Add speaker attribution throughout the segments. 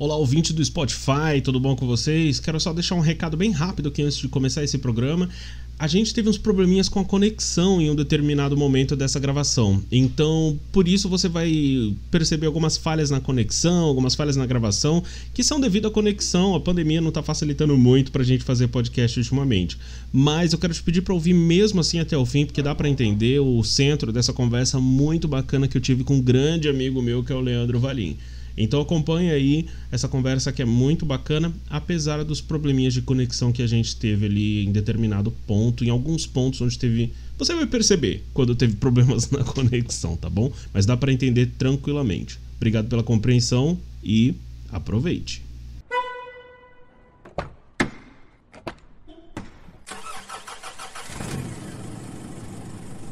Speaker 1: Olá, ouvinte do Spotify, tudo bom com vocês? Quero só deixar um recado bem rápido aqui antes de começar esse programa. A gente teve uns probleminhas com a conexão em um determinado momento dessa gravação. Então, por isso você vai perceber algumas falhas na conexão, algumas falhas na gravação, que são devido à conexão. A pandemia não está facilitando muito para a gente fazer podcast ultimamente. Mas eu quero te pedir para ouvir mesmo assim até o fim, porque dá para entender o centro dessa conversa muito bacana que eu tive com um grande amigo meu, que é o Leandro Valim. Então acompanhe aí essa conversa que é muito bacana, apesar dos probleminhas de conexão que a gente teve ali em determinado ponto, em alguns pontos onde teve. Você vai perceber quando teve problemas na conexão, tá bom? Mas dá para entender tranquilamente. Obrigado pela compreensão e aproveite.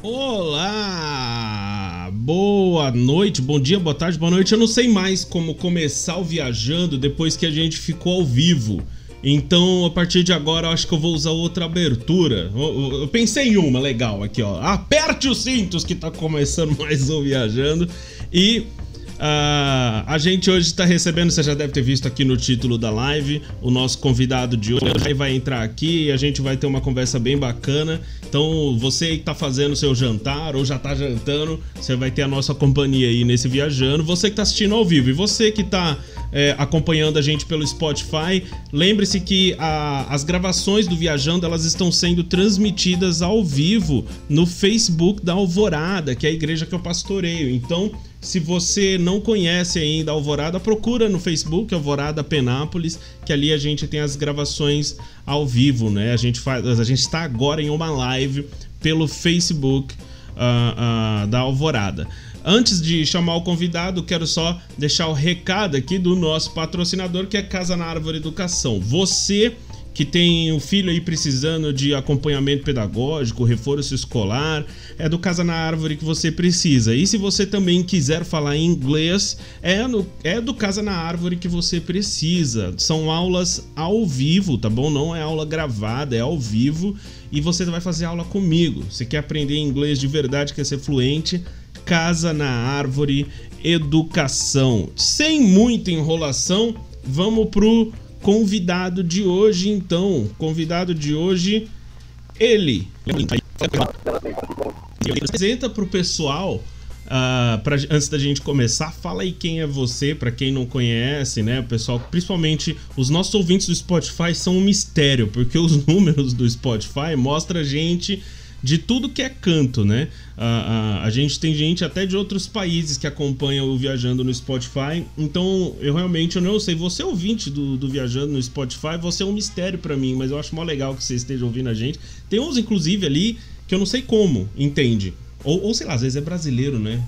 Speaker 1: Olá! Boa noite, bom dia, boa tarde, boa noite. Eu não sei mais como começar o viajando depois que a gente ficou ao vivo. Então, a partir de agora, eu acho que eu vou usar outra abertura. Eu, eu pensei em uma legal aqui, ó. Aperte os cintos que tá começando mais um viajando. E Uh, a gente hoje está recebendo, você já deve ter visto aqui no título da live, o nosso convidado de hoje vai entrar aqui e a gente vai ter uma conversa bem bacana. Então, você que está fazendo seu jantar ou já está jantando, você vai ter a nossa companhia aí nesse viajando. Você que está assistindo ao vivo e você que está é, acompanhando a gente pelo Spotify, lembre-se que a, as gravações do Viajando elas estão sendo transmitidas ao vivo no Facebook da Alvorada, que é a igreja que eu pastoreio. Então, se você não conhece ainda a Alvorada, procura no Facebook Alvorada Penápolis, que ali a gente tem as gravações ao vivo, né? A gente faz, a gente está agora em uma live pelo Facebook uh, uh, da Alvorada. Antes de chamar o convidado, quero só deixar o recado aqui do nosso patrocinador, que é Casa na Árvore Educação. Você que tem um filho aí precisando de acompanhamento pedagógico, reforço escolar, é do Casa na Árvore que você precisa. E se você também quiser falar inglês, é, no, é do Casa na Árvore que você precisa. São aulas ao vivo, tá bom? Não é aula gravada, é ao vivo. E você vai fazer aula comigo. Você quer aprender inglês de verdade, quer ser fluente? Casa na Árvore Educação. Sem muita enrolação, vamos pro convidado de hoje, então. Convidado de hoje, ele. Apresenta para o pessoal. Uh, pra, antes da gente começar, fala aí quem é você, para quem não conhece, né? Pessoal, principalmente os nossos ouvintes do Spotify são um mistério, porque os números do Spotify mostram a gente de tudo que é canto, né? A, a, a, gente tem gente até de outros países que acompanha o Viajando no Spotify. Então, eu realmente eu não sei. Você ouvinte do, do Viajando no Spotify, você é um mistério para mim, mas eu acho mó legal que você esteja ouvindo a gente. Tem uns, inclusive, ali que eu não sei como, entende? Ou, ou sei lá, às vezes é brasileiro, né?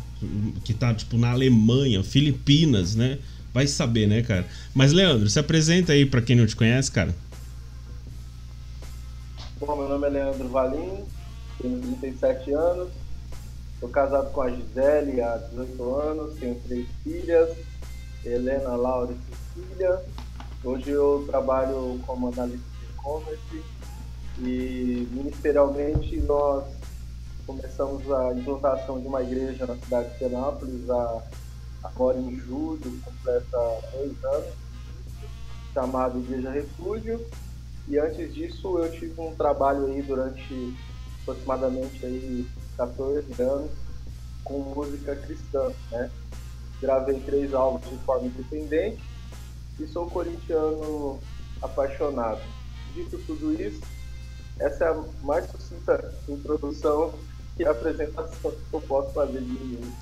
Speaker 1: Que tá, tipo, na Alemanha, Filipinas, né? Vai saber, né, cara? Mas, Leandro, se apresenta aí para quem não te conhece, cara.
Speaker 2: Bom, meu nome é Leandro Valim, tenho 37 anos, sou casado com a Gisele há 18 anos, tenho três filhas, Helena, Laura e Cecília. Hoje eu trabalho como analista de e-commerce e ministerialmente nós começamos a implantação de uma igreja na cidade de Penápolis agora em julho, completa dois anos, chamada Igreja Refúgio. E antes disso eu tive um trabalho aí durante aproximadamente aí 14 anos com música cristã, né? Gravei três álbuns de forma independente e sou corintiano apaixonado. Dito tudo isso, essa é a mais sucinta introdução e apresentação que eu posso fazer de mim.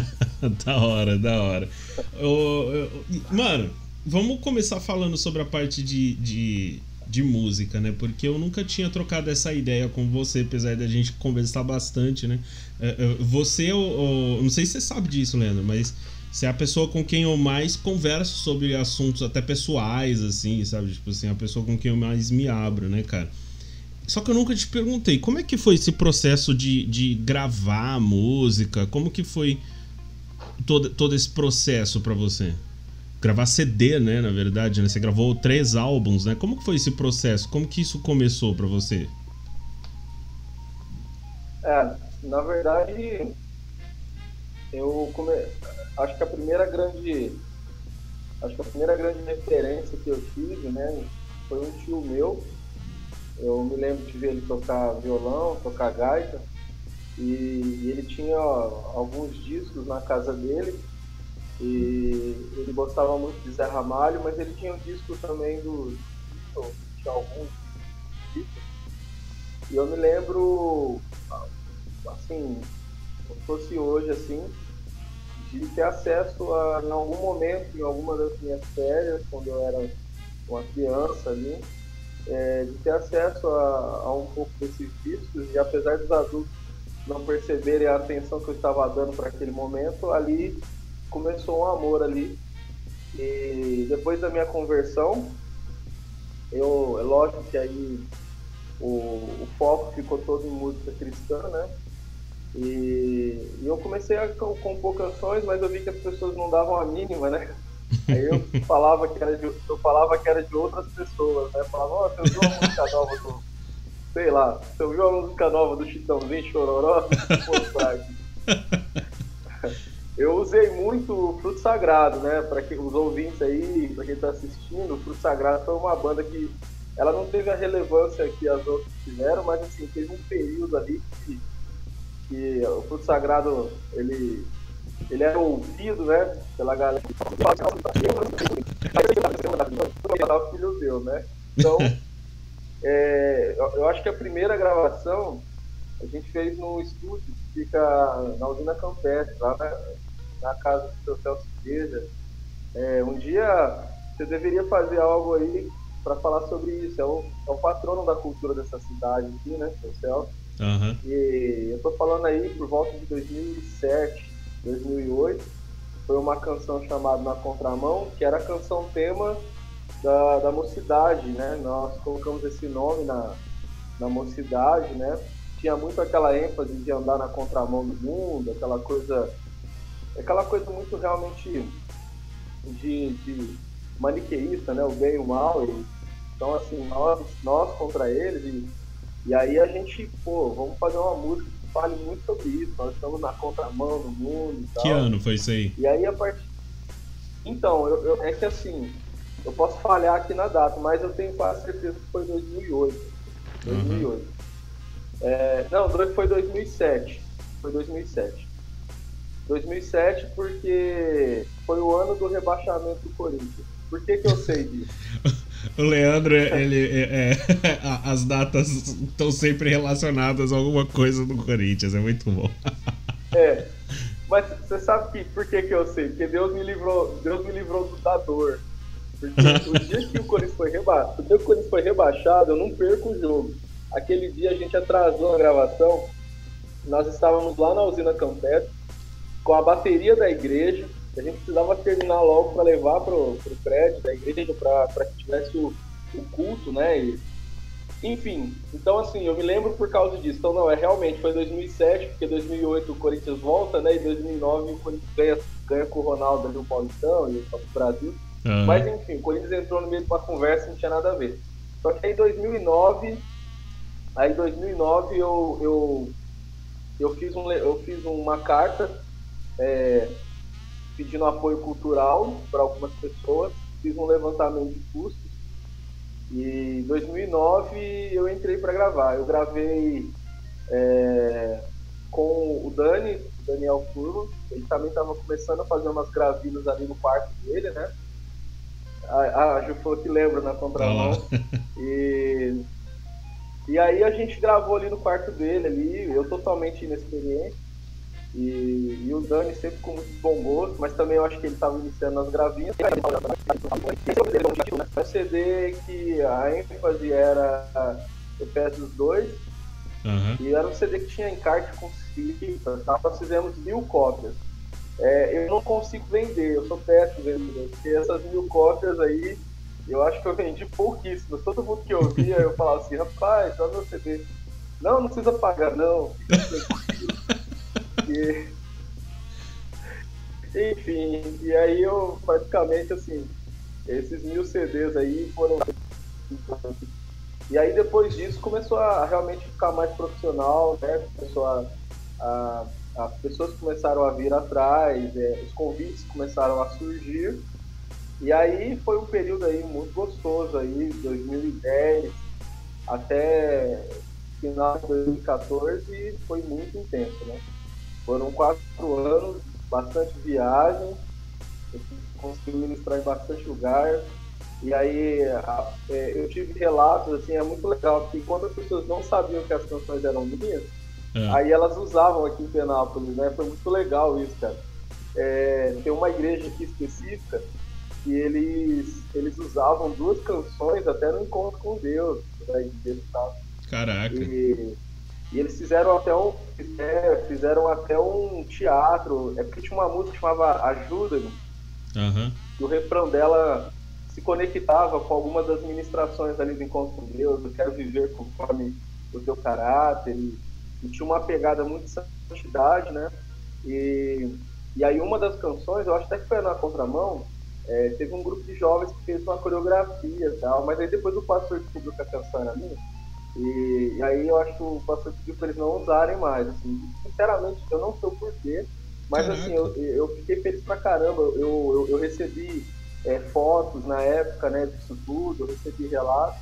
Speaker 1: da hora, da hora. Eu, eu, mano, vamos começar falando sobre a parte de, de de música, né? Porque eu nunca tinha trocado essa ideia com você, apesar da gente conversar bastante, né? É, é, você, eu, não sei se você sabe disso, Leandro, mas você é a pessoa com quem eu mais converso sobre assuntos até pessoais, assim, sabe? Tipo assim, a pessoa com quem eu mais me abro, né, cara? Só que eu nunca te perguntei, como é que foi esse processo de, de gravar música? Como que foi todo, todo esse processo para você? Gravar CD, né? Na verdade, né? Você gravou três álbuns, né? Como que foi esse processo? Como que isso começou para você?
Speaker 2: É, na verdade, eu come... acho que a primeira grande acho que a primeira grande referência que eu tive, né, foi um tio meu. Eu me lembro de ver ele tocar violão, tocar gaita, e ele tinha alguns discos na casa dele, e ele gostava muito de Zé Ramalho, mas ele tinha um disco também do tinha alguns discos. E eu me lembro, assim, como fosse hoje, assim, de ter acesso a, em algum momento, em alguma das minhas férias, quando eu era uma criança ali, é, de ter acesso a, a, um pouco desses discos e apesar dos adultos não perceberem a atenção que eu estava dando para aquele momento, ali começou um amor ali. E depois da minha conversão, eu, é lógico que aí o, o foco ficou todo em música cristã, né? E, e, eu comecei a compor canções, mas eu vi que as pessoas não davam a mínima, né? Aí eu falava que era de, eu falava que era de outras pessoas, né? Eu falava, ó, oh, você ouviu uma música nova do. Sei lá, você ouviu uma música nova do Chitãozinho Chororó? Eu usei muito o Fruto Sagrado, né? Para os ouvintes aí, para quem está assistindo, o Fruto Sagrado foi uma banda que ela não teve a relevância que as outras tiveram, mas assim, teve um período ali que que o fruto sagrado ele, ele era ouvido, né, pela galera. filho deu, né? Então, é, eu acho que a primeira gravação a gente fez no estúdio que fica na usina Campestre, lá na, na casa do seu Celso Igreja. É, um dia você deveria fazer algo aí para falar sobre isso. É o, é o patrono da cultura dessa cidade aqui, né, seu Celso. Uhum. E eu tô falando aí por volta de 2007, 2008. Foi uma canção chamada Na Contramão, que era a canção tema da, da mocidade, né? Nós colocamos esse nome na, na mocidade, né? Tinha muito aquela ênfase de andar na contramão do mundo, aquela coisa. Aquela coisa muito realmente de, de maniqueísta, né? O bem e o mal. E, então, assim, nós, nós contra eles. E, e aí a gente, pô, vamos fazer uma música que fale muito sobre isso. Nós estamos na contramão do mundo e tal.
Speaker 1: Que ano foi isso aí?
Speaker 2: E aí a partir. Então, eu, eu, é que assim, eu posso falhar aqui na data, mas eu tenho quase certeza que foi 2008. 2008. Uhum. É, não, foi 2007. Foi 2007. 2007 porque foi o ano do rebaixamento do Corinthians. Por que, que eu sei disso?
Speaker 1: o Leandro, ele, é, é, as datas estão sempre relacionadas a alguma coisa do Corinthians, é muito bom.
Speaker 2: É, mas você sabe que, por que, que eu sei? Porque Deus me livrou, Deus me livrou da dor. Porque o dia que o Corinthians foi rebaixado, o dia que o Corinthians foi rebaixado, eu não perco o jogo. Aquele dia a gente atrasou a gravação, nós estávamos lá na usina Campete, com a bateria da igreja, a gente precisava terminar logo para levar pro, pro prédio da igreja para que tivesse o, o culto, né? E, enfim, então assim, eu me lembro por causa disso. Então não, é realmente foi 2007, porque 2008 o Corinthians volta, né? E 2009 o Corinthians ganha, ganha com o Ronaldo ali o Paulistão e o Brasil. Uhum. Mas enfim, o Corinthians entrou no meio de uma conversa e não tinha nada a ver. Só que aí em 2009, aí em 2009 eu, eu, eu, fiz, um, eu fiz uma carta é, pedindo apoio cultural para algumas pessoas, fiz um levantamento de custos e em 2009 eu entrei para gravar. Eu gravei é, com o Dani, o Daniel Furlo, ele também estava começando a fazer umas gravinas ali no quarto dele, né? A, a Ju falou que lembra na contramão. e, e aí a gente gravou ali no quarto dele, ali, eu totalmente inexperiente. E, e o Dani sempre com muito bom gosto, mas também eu acho que ele estava iniciando nas gravinhas. É um CD que a ênfase era Efésios 2, uhum. e era um CD que tinha encarte com cifras, tá? nós fizemos mil cópias. É, eu não consigo vender, eu sou péssimo vendedor, porque essas mil cópias aí, eu acho que eu vendi pouquíssimas. Todo mundo que ouvia, eu falava assim, rapaz, olha meu CD. Não, não precisa pagar, não. Porque... Enfim, e aí eu praticamente assim, esses mil CDs aí foram. E aí depois disso começou a realmente ficar mais profissional, né? Começou a, a as pessoas começaram a vir atrás, é, os convites começaram a surgir. E aí foi um período aí muito gostoso aí, 2010 até final de 2014 foi muito intenso, né? Foram quatro anos, bastante viagem, eu consegui ministrar em bastante lugar. E aí é, eu tive relatos, assim, é muito legal, que quando as pessoas não sabiam que as canções eram minhas, é. aí elas usavam aqui em Penápolis, né? Foi muito legal isso, cara. É, tem uma igreja aqui específica que eles, eles usavam duas canções até no encontro com Deus, da igreja e tal.
Speaker 1: Caraca.
Speaker 2: E, e eles fizeram até um é, fizeram até um teatro. É porque tinha uma música que chamava Ajuda-me.
Speaker 1: Uhum.
Speaker 2: E o refrão dela se conectava com algumas das ministrações ali do Encontro com Deus. Eu quero viver conforme o teu caráter. E, e tinha uma pegada muito de santidade, né? E, e aí uma das canções, eu acho até que foi na contramão, é, teve um grupo de jovens que fez uma coreografia e tal, mas aí depois o pastor que a canção era minha. E, e, aí eu acho que o pastor pediu para eles não usarem mais. Assim. Sinceramente, eu não sei o porquê, mas Caraca. assim, eu, eu fiquei feliz pra caramba. Eu, eu, eu recebi é, fotos na época né, disso tudo, eu recebi relatos.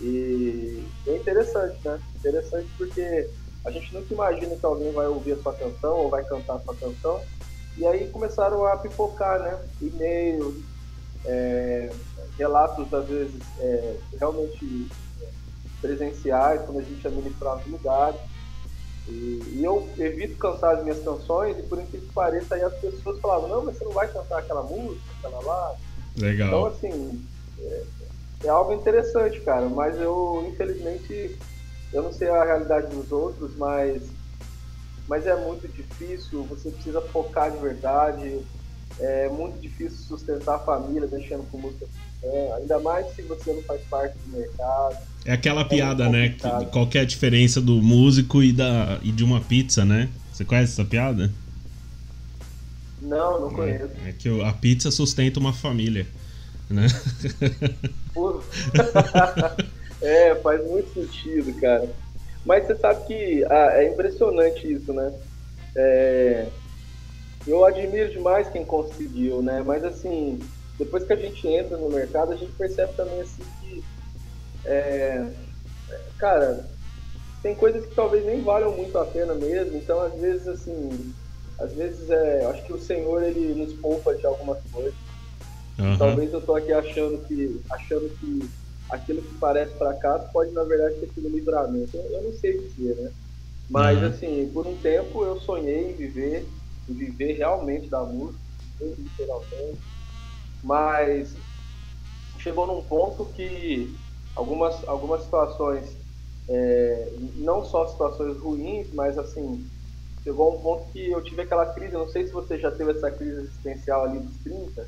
Speaker 2: E é interessante, né? Interessante porque a gente nunca imagina que alguém vai ouvir a sua canção ou vai cantar a sua canção. E aí começaram a pipocar, né? E-mails, é, relatos, às vezes, é, realmente presenciais, quando a gente administra os lugares. E, e, eu evito cantar as minhas canções, e por incrível que pareça, aí as pessoas falavam, não, mas você não vai cantar aquela música, aquela lá.
Speaker 1: Legal.
Speaker 2: Então, assim, é, é algo interessante, cara, mas eu, infelizmente, eu não sei a realidade dos outros, mas, mas é muito difícil, você precisa focar de verdade, é muito difícil sustentar a família mexendo com música, é, ainda mais se você não faz parte do mercado
Speaker 1: é aquela piada, né? Que, qual é a diferença do músico e, da, e de uma pizza, né? Você conhece essa piada?
Speaker 2: Não, não conheço.
Speaker 1: É, é que a pizza sustenta uma família, né?
Speaker 2: é, faz muito sentido, cara. Mas você sabe que ah, é impressionante isso, né? É, eu admiro demais quem conseguiu, né? Mas assim, depois que a gente entra no mercado, a gente percebe também assim que é, cara, tem coisas que talvez nem valham muito a pena mesmo, então às vezes assim, às vezes é, acho que o Senhor ele nos poupa de algumas coisas. Uhum. Talvez eu tô aqui achando que achando que aquilo que parece fracasso pode na verdade ter sido livramento. Eu, eu não sei dizer, né? Mas uhum. assim, por um tempo eu sonhei em viver, em viver realmente da música, literalmente. Mas chegou num ponto que algumas, algumas situações, é, não só situações ruins, mas assim, chegou a um ponto que eu tive aquela crise, não sei se você já teve essa crise existencial ali dos 30,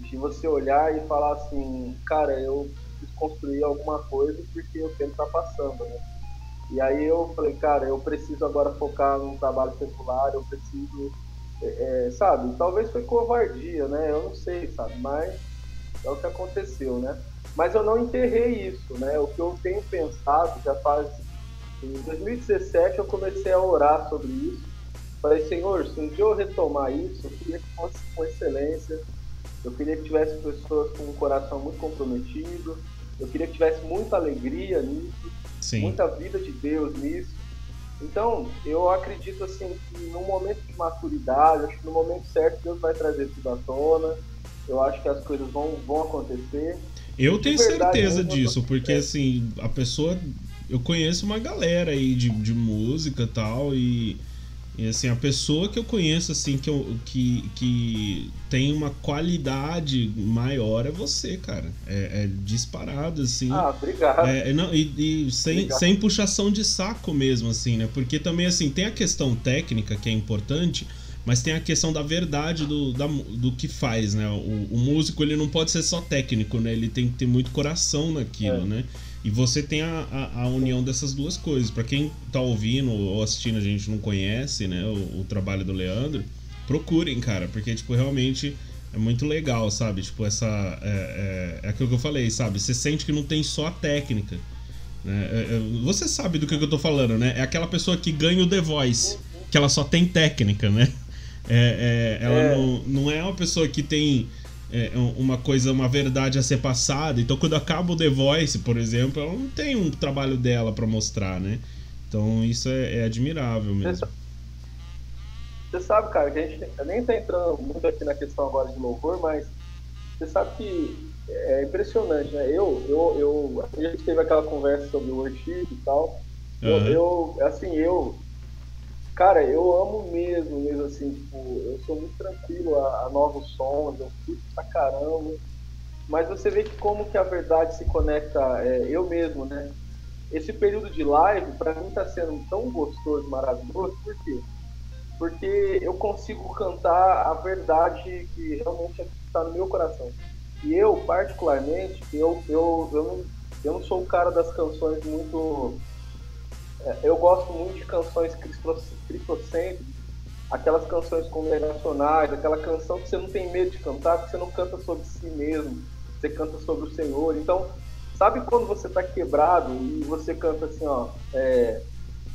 Speaker 2: de você olhar e falar assim, cara, eu preciso construir alguma coisa porque o tempo está passando, né? E aí eu falei, cara, eu preciso agora focar num trabalho secular, eu preciso, é, é sabe? Talvez foi covardia, né? Eu não sei, sabe? Mas é o que aconteceu, né? Mas eu não enterrei isso, né? O que eu tenho pensado já faz. Em 2017 eu comecei a orar sobre isso. Falei, Senhor, se um dia eu retomar isso, eu queria que fosse com excelência. Eu queria que tivesse pessoas com um coração muito comprometido. Eu queria que tivesse muita alegria nisso, Sim. muita vida de Deus nisso. Então, eu acredito assim que no momento de maturidade, acho que no momento certo Deus vai trazer tudo à tona. Eu acho que as coisas vão, vão acontecer.
Speaker 1: Eu tenho verdade, certeza disso, porque assim, a pessoa. Eu conheço uma galera aí de, de música tal, e e assim, a pessoa que eu conheço, assim, que, eu, que, que tem uma qualidade maior é você, cara. É, é disparado, assim.
Speaker 2: Ah, obrigado.
Speaker 1: É, não, e, e sem, obrigado. sem puxação de saco mesmo, assim, né? Porque também, assim, tem a questão técnica que é importante, mas tem a questão da verdade do, da, do que faz, né? O, o, músico ele não pode ser só técnico, né? Ele tem que ter muito coração naquilo, é. né? E você tem a, a, a união dessas duas coisas. Para quem tá ouvindo ou assistindo a gente não conhece, né? O, o, trabalho do Leandro, procurem, cara, porque tipo realmente é muito legal, sabe? Tipo essa é, é, é aquilo que eu falei, sabe? Você sente que não tem só a técnica. Né? É, é, você sabe do que eu tô falando, né? É aquela pessoa que ganha o The Voice, que ela só tem técnica, né? É, é, ela é. Não, não é uma pessoa que tem é, uma coisa, uma verdade a ser passada. Então, quando acaba o The Voice, por exemplo, ela não tem um trabalho dela para mostrar, né? Então, isso é, é admirável mesmo.
Speaker 2: Você sabe, cara, que a gente nem tá entrando muito aqui na questão agora de louvor, mas você sabe que é impressionante, né? Eu, eu, eu, a gente teve aquela conversa sobre o worship e tal. Uhum. Eu, eu, assim, eu, cara, eu amo mesmo, mesmo assim, tipo, eu sou muito tranquilo a, a novos sons, eu curto pra caramba. Mas você vê que como que a verdade se conecta, é, eu mesmo, né? Esse período de live, para mim, tá sendo tão gostoso, maravilhoso, por quê? Porque eu consigo cantar a verdade que realmente está no meu coração. E eu, particularmente, eu, eu, eu, não, eu não sou o cara das canções muito. É, eu gosto muito de canções cristocêntricas, aquelas canções congregacionais, aquela canção que você não tem medo de cantar, porque você não canta sobre si mesmo, você canta sobre o Senhor. Então, sabe quando você está quebrado e você canta assim, ó, é,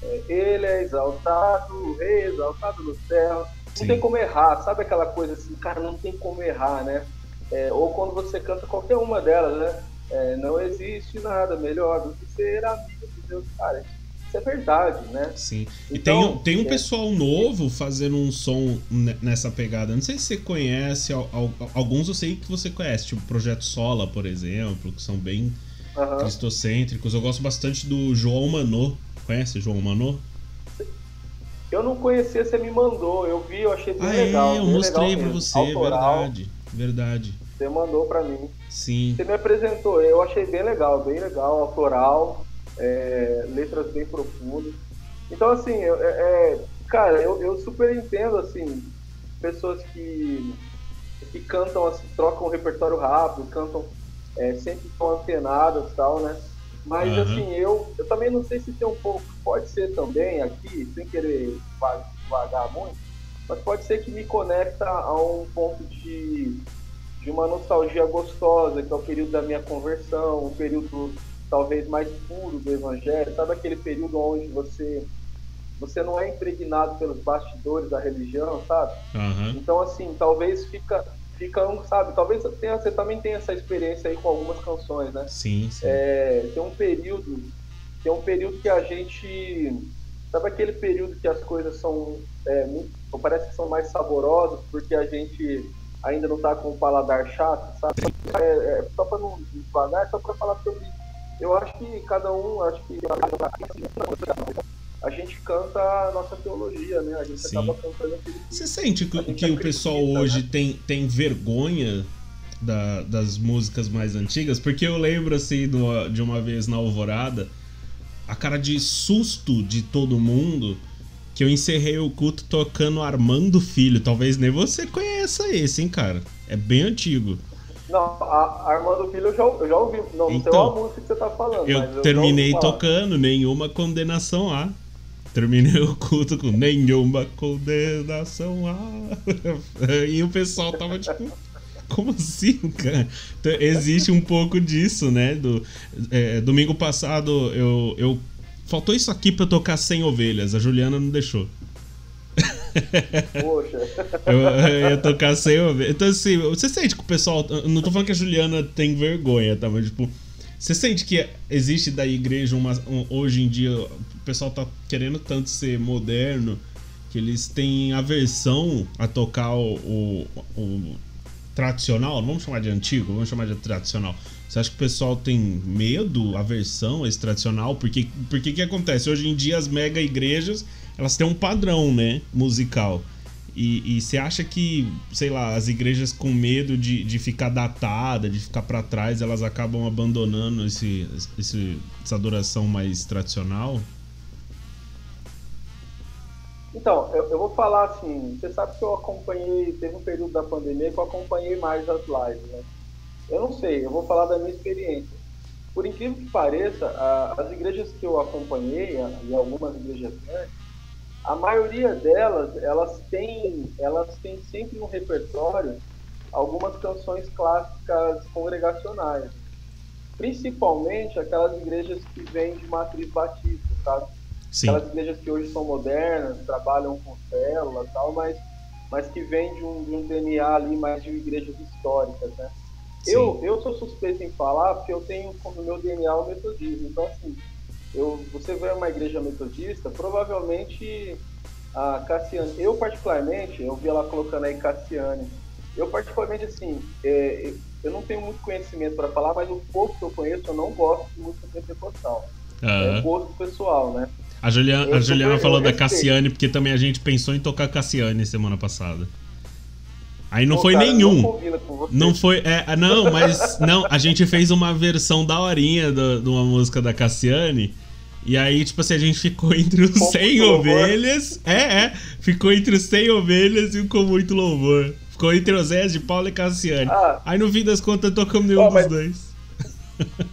Speaker 2: é, Ele é exaltado, Rei exaltado no céu. Não Sim. tem como errar, sabe aquela coisa assim, cara, não tem como errar, né? É, ou quando você canta qualquer uma delas, né? É, não existe nada melhor do que ser amigo de Deus, cara. Isso é verdade, né?
Speaker 1: Sim. E então, tem, tem um é... pessoal novo fazendo um som nessa pegada. Não sei se você conhece, alguns eu sei que você conhece, tipo Projeto Sola, por exemplo, que são bem uhum. cristocêntricos. Eu gosto bastante do João Manô. Conhece João Manô?
Speaker 2: Eu não conhecia, você me mandou. Eu vi, eu achei bem
Speaker 1: ah,
Speaker 2: legal.
Speaker 1: É, eu mostrei pra você, Autoral. verdade. Verdade.
Speaker 2: Você mandou para mim.
Speaker 1: Sim.
Speaker 2: Você me apresentou, eu achei bem legal, bem legal, autoral, é, letras bem profundas. Então, assim, é, é, cara, eu, eu super entendo, assim, pessoas que, que cantam, assim, trocam o repertório rápido, cantam é, sempre estão antenadas e tal, né? Mas, uhum. assim, eu, eu também não sei se tem um pouco, pode ser também aqui, sem querer vagar muito, mas pode ser que me conecta a um ponto de, de uma nostalgia gostosa, que é o período da minha conversão, um período talvez mais puro do evangelho, sabe aquele período onde você você não é impregnado pelos bastidores da religião, sabe?
Speaker 1: Uhum.
Speaker 2: Então assim, talvez fica fica um, sabe, talvez tenha, você também tenha essa experiência aí com algumas canções, né?
Speaker 1: Sim, sim.
Speaker 2: É, tem um período tem um período que a gente sabe aquele período que as coisas são é, muito, parece que são mais saborosas porque a gente ainda não está com o paladar chato, sabe? É, é, só para não devagar, só para falar sobre. Eu acho que cada um, acho que a gente canta a nossa teologia, né? A gente Sim. acaba cantando aquilo
Speaker 1: que Você sente que, que o pessoal hoje né? tem, tem vergonha da, das músicas mais antigas? Porque eu lembro, assim, do, de uma vez na Alvorada, a cara de susto de todo mundo que eu encerrei o culto tocando Armando Filho. Talvez nem você conheça esse, hein, cara? É bem antigo.
Speaker 2: Não, a Armando Filho eu já, eu já ouvi. Não, então, sei a música que você tá falando.
Speaker 1: Eu, eu terminei tocando, nenhuma condenação há. Terminei o culto com nenhuma condenação há. e o pessoal tava tipo. Como assim, cara? Então, existe um pouco disso, né? Do, é, domingo passado eu, eu Faltou isso aqui pra eu tocar 100 ovelhas. A Juliana não deixou.
Speaker 2: Poxa.
Speaker 1: Eu, eu ia tocar 100 ovelhas. Então, assim, você sente que o pessoal. Não tô falando que a Juliana tem vergonha, tá? Mas, tipo. Você sente que existe da igreja uma, um, hoje em dia o pessoal tá querendo tanto ser moderno que eles têm aversão a tocar o, o, o tradicional, vamos chamar de antigo, vamos chamar de tradicional. Você acha que o pessoal tem medo, aversão a esse tradicional? Porque porque que acontece? Hoje em dia as mega igrejas, elas têm um padrão, né, musical. E, você acha que, sei lá, as igrejas com medo de, de ficar datada, de ficar para trás, elas acabam abandonando esse, esse, essa adoração mais tradicional?
Speaker 2: Então, eu, eu, vou falar assim, você sabe que eu acompanhei, teve um período da pandemia que eu acompanhei mais as lives, né? Eu não sei, eu vou falar da minha experiência. Por incrível que pareça, a, as igrejas que eu acompanhei, e algumas igrejas grandes, a maioria delas, elas têm, elas têm sempre no repertório algumas canções clássicas congregacionais. Principalmente aquelas igrejas que vêm de matriz batista, sabe? Sim. Aquelas igrejas que hoje são modernas, trabalham com célula e tal, mas mas que vem de um, de um DNA ali mais de igrejas históricas, né? Eu, eu sou suspeito em falar porque eu tenho como meu DNA o metodismo. Então, assim, eu, você vê uma igreja metodista, provavelmente a Cassiane, eu particularmente, eu vi ela colocando aí Cassiane, eu particularmente, assim, é, eu não tenho muito conhecimento para falar, mas o pouco que eu conheço, eu não gosto de música pentecostal. Uhum. É gosto pessoal, né?
Speaker 1: A Juliana, a Juliana falou da Cassiane, porque também a gente pensou em tocar Cassiane semana passada. Aí não Pô, foi cara, nenhum. Não, não foi. É, não, mas. não, a gente fez uma versão da horinha de uma música da Cassiane. E aí, tipo assim, a gente ficou entre os com 100 ovelhas. É, é. Ficou entre os 100 ovelhas e o com muito louvor. Ficou entre os Zé de Paulo e Cassiane. Ah. Aí no fim das contas tocamos nenhum oh, dos dois.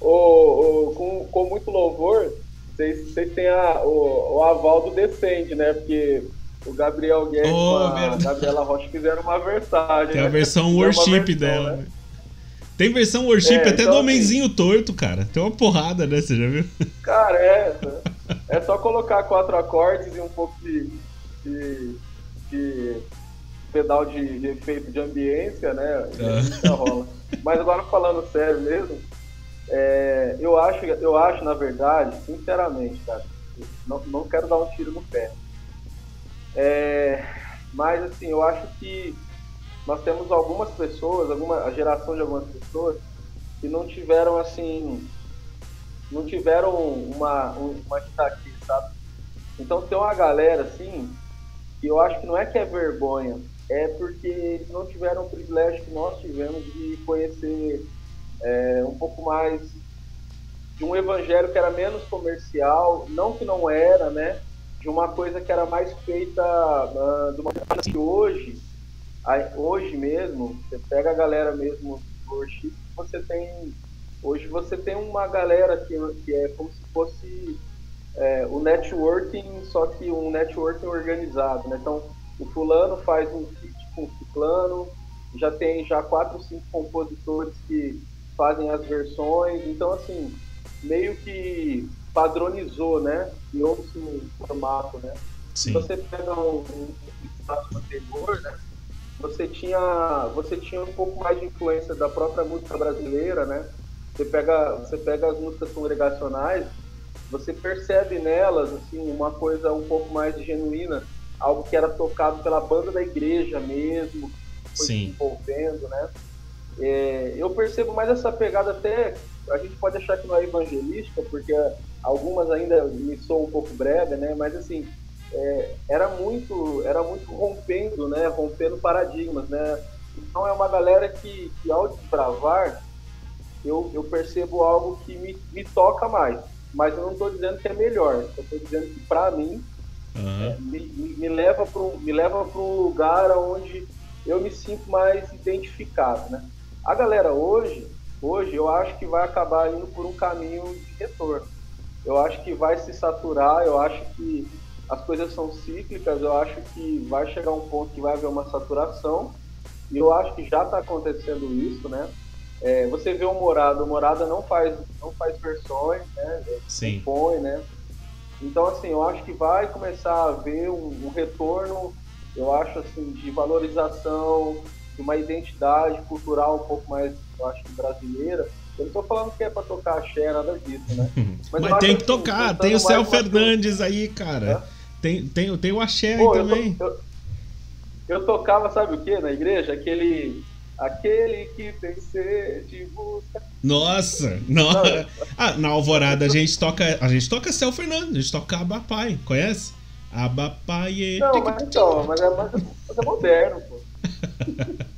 Speaker 2: o, o, com, com muito louvor, vocês, vocês têm a, o, o aval do Descende, né? Porque o Gabriel Guedes oh, e a Gabriela Rocha fizeram uma versagem.
Speaker 1: Tem né? a versão worship versão, dela. Né? Tem versão worship é, até então, do assim, Homenzinho assim, Torto, cara. Tem uma porrada, né? Você já viu?
Speaker 2: Cara, é. É só colocar quatro acordes e um pouco de, de, de pedal de, de, efeito de ambiência, né? Ah. rola. Mas agora falando sério mesmo, é, eu, acho, eu acho, na verdade, sinceramente, cara, não, não quero dar um tiro no pé. É, mas assim, eu acho que nós temos algumas pessoas, alguma, a geração de algumas pessoas que não tiveram assim, não tiveram uma, uma aqui, sabe? Então tem uma galera assim, que eu acho que não é que é vergonha, é porque eles não tiveram o privilégio que nós tivemos de conhecer é, um pouco mais de um evangelho que era menos comercial, não que não era, né? De uma coisa que era mais feita uh, de uma que hoje hoje mesmo, você pega a galera mesmo do worship, você tem. Hoje você tem uma galera que, que é como se fosse é, o networking, só que um networking organizado, né? Então, o fulano faz um feat com o ciclano, já tem já quatro, cinco compositores que fazem as versões, então assim, meio que padronizou, né? E outro formato, né? Sim. Se você pega um, um anterior, né? Você tinha, você tinha um pouco mais de influência da própria música brasileira, né? Você pega, você pega as músicas congregacionais, você percebe nelas assim uma coisa um pouco mais genuína, algo que era tocado pela banda da igreja mesmo, foi Sim. se envolvendo, né? É, eu percebo mais essa pegada até, a gente pode achar que não é evangelística, porque algumas ainda me soam um pouco breve, né? Mas assim, é, era muito era muito rompendo, né? Rompendo paradigmas, né? Então é uma galera que, que ao desbravar, eu, eu percebo algo que me, me toca mais. Mas eu não estou dizendo que é melhor. Eu estou dizendo que para mim uhum. é, me, me, leva para me leva para um lugar onde eu me sinto mais identificado, né? A galera hoje, hoje eu acho que vai acabar indo por um caminho de retorno. Eu acho que vai se saturar. Eu acho que as coisas são cíclicas, eu acho que vai chegar um ponto que vai haver uma saturação, e eu acho que já está acontecendo isso, né? É, você vê o Morada, o Morada não faz, não faz versões, né?
Speaker 1: Sim.
Speaker 2: Compõe, né? Então, assim, eu acho que vai começar a haver um, um retorno, eu acho, assim, de valorização, de uma identidade cultural um pouco mais, eu acho, brasileira, eu não tô falando que é pra tocar axé, nada disso, né?
Speaker 1: Mas, Mas tem que assim, tocar, tem o Céu Fernandes aí, cara. Tem, tem, tem o axé Pô, aí também.
Speaker 2: Eu, eu, eu, tocava, sabe o que na igreja? Aquele. Aquele que tem sede busca.
Speaker 1: Nossa! No... ah, na Alvorada a gente toca. A gente toca Céu Fernandes, a gente toca Abapai, conhece? Abapai.
Speaker 2: Não, mas então, mas é, mas é moderno, pô.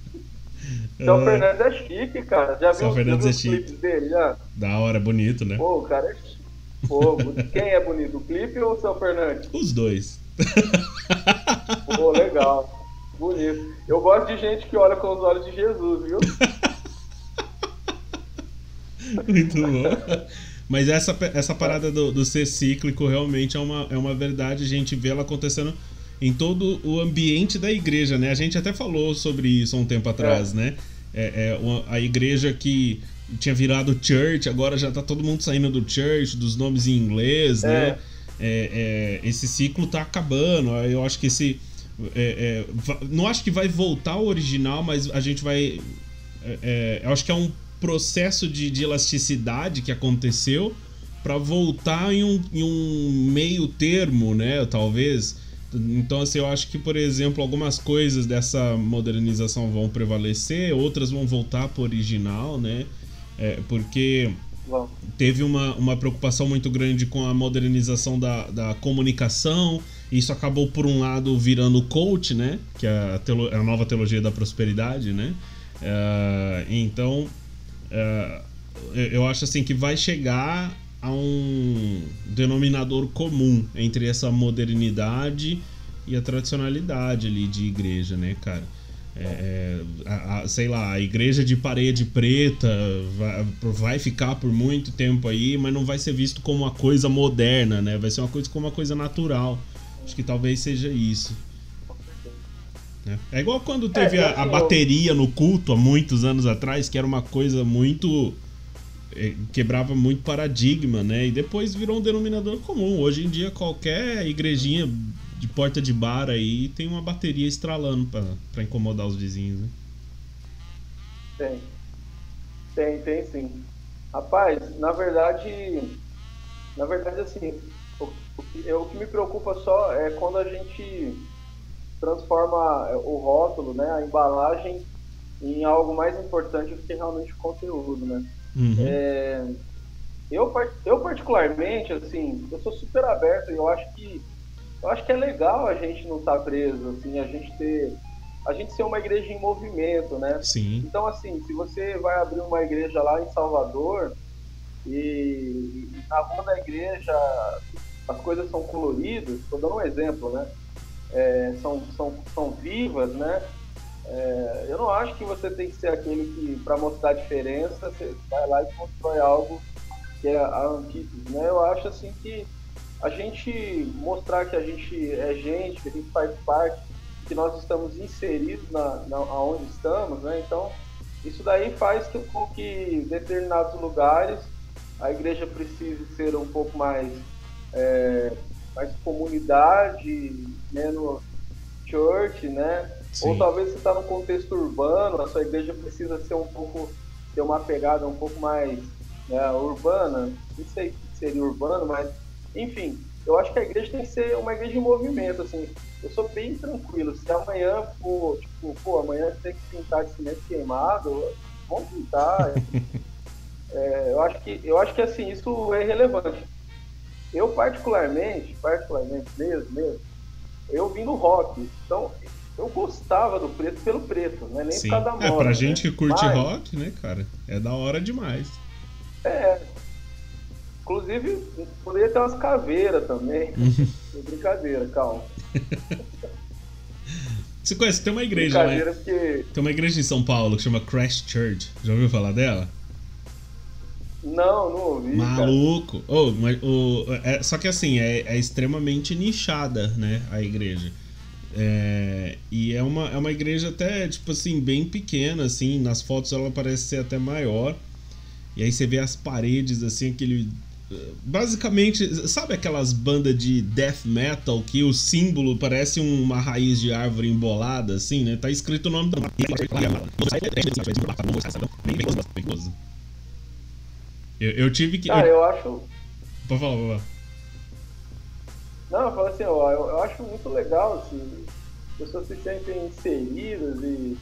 Speaker 2: Céu Fernandes é chique, cara. Já viu,
Speaker 1: Fernandes
Speaker 2: já
Speaker 1: viu é os clipes dele já? Da hora, bonito, né?
Speaker 2: Pô, o cara é. Pô, quem é bonito, o clipe ou o seu Fernandes?
Speaker 1: Os dois.
Speaker 2: Pô, legal. Bonito. Eu gosto de gente que olha com os olhos de Jesus, viu?
Speaker 1: Muito bom. Mas essa, essa parada do, do ser cíclico realmente é uma, é uma verdade. A gente vê ela acontecendo em todo o ambiente da igreja, né? A gente até falou sobre isso há um tempo atrás, é. né? É, é uma, a igreja que tinha virado church, agora já tá todo mundo saindo do church, dos nomes em inglês, né? é. né? É, esse ciclo tá acabando. Eu acho que esse É, é, não acho que vai voltar ao original, mas a gente vai. É, é eu acho que é um processo de, de elasticidade que aconteceu para voltar em um, em um meio termo, né? Talvez. Então, assim, eu acho que, por exemplo, algumas coisas dessa modernização vão prevalecer, outras vão voltar para o original, né? É, porque teve uma, uma preocupação muito grande com a modernização da, da comunicação. Isso acabou, por um lado, virando coach, né? Que é a, teolo, a nova teologia da prosperidade, né? Uh, então, uh, eu acho assim que vai chegar a um denominador comum entre essa modernidade e a tradicionalidade ali de igreja, né, cara? É, é, a, a, sei lá, a igreja de parede preta vai, vai, ficar por muito tempo aí, mas não vai ser visto como uma coisa moderna, né? Vai ser uma coisa como uma coisa natural. Acho que talvez seja isso. É, é igual quando teve é, a, a bateria no culto há muitos anos atrás, que era uma coisa muito é, quebrava muito paradigma, né? E depois virou um denominador comum. Hoje em dia, qualquer igrejinha de porta de bar aí tem uma bateria estralando para incomodar os vizinhos, né?
Speaker 2: Tem. Tem, tem sim. Rapaz, na verdade, na verdade, assim, o, o, que, o que me preocupa só é quando a gente transforma o rótulo, né, a embalagem, em algo mais importante do que realmente o conteúdo, né? Uhum. É, eu, eu particularmente, assim, eu sou super aberto e eu acho que eu acho que é legal a gente não estar tá preso, assim, a gente ter a gente ser uma igreja em movimento, né?
Speaker 1: Sim.
Speaker 2: Então, assim, se você vai abrir uma igreja lá em Salvador e, e na rua da igreja as coisas são coloridas, estou dando um exemplo, né? É, são, são, são vivas, né? É, eu não acho que você tem que ser aquele que, para mostrar a diferença, você vai lá e constrói algo que é a antítese, né? Eu acho assim que a gente mostrar que a gente é gente, que a gente faz parte, que nós estamos inseridos na, na onde estamos, né? Então, isso daí faz com que determinados lugares a igreja precise ser um pouco mais, é, mais comunidade, menos church, né? Sim. Ou talvez você está num contexto urbano, a sua igreja precisa ser um pouco, ter uma pegada um pouco mais né, urbana. Não sei se seria urbano, mas enfim, eu acho que a igreja tem que ser uma igreja em movimento, assim. Eu sou bem tranquilo. Se amanhã for, tipo, pô, amanhã tem que pintar de cimento queimado, vamos pintar. é, eu acho que, eu acho que assim, isso é relevante. Eu particularmente, particularmente mesmo, mesmo, eu vim no rock. Então, eu gostava do preto pelo preto, não é nem Sim. por causa da moda.
Speaker 1: É, pra gente né? que curte Mas, rock, né, cara? É da hora demais.
Speaker 2: É. Inclusive, poderia ter umas caveiras também. brincadeira, calma.
Speaker 1: Você conhece? Tem uma igreja lá. Né? Porque... Tem uma igreja em São Paulo que chama Crash Church. Já ouviu falar dela?
Speaker 2: Não, não ouvi.
Speaker 1: Maluco. Oh, mas, oh, é, só que assim, é, é extremamente nichada, né? A igreja. É, e é uma, é uma igreja até, tipo assim, bem pequena, assim. Nas fotos ela parece ser até maior. E aí você vê as paredes, assim, aquele. Basicamente, sabe aquelas bandas de death metal que o símbolo parece uma raiz de árvore embolada, assim, né? Tá escrito o nome da. Eu, eu tive que.
Speaker 2: Cara, eu acho.
Speaker 1: Pode falar, pode falar.
Speaker 2: Não, eu falo assim, ó, eu, eu acho muito legal, assim, pessoas se sentem inseridas e,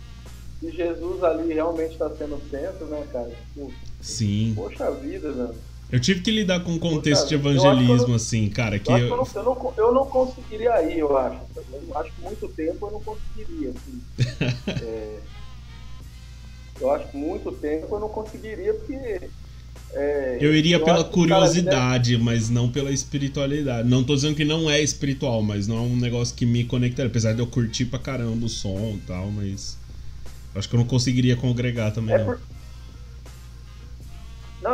Speaker 2: e Jesus ali realmente está sendo o centro, né, cara? Tipo,
Speaker 1: Sim.
Speaker 2: Poxa vida, velho.
Speaker 1: Eu tive que lidar com o contexto de evangelismo, não, assim, cara. Que eu,
Speaker 2: eu... eu, não, eu, não, conseguiria ir, eu acho. Eu acho que muito tempo eu não conseguiria, assim. é, eu acho que muito tempo eu não conseguiria, porque
Speaker 1: é, eu iria eu pela curiosidade, deve... mas não pela espiritualidade. Não tô dizendo que não é espiritual, mas não é um negócio que me conectaria. Apesar de eu curtir pra caramba o som e tal, mas. Acho que eu não conseguiria congregar também. É não. Por...
Speaker 2: não,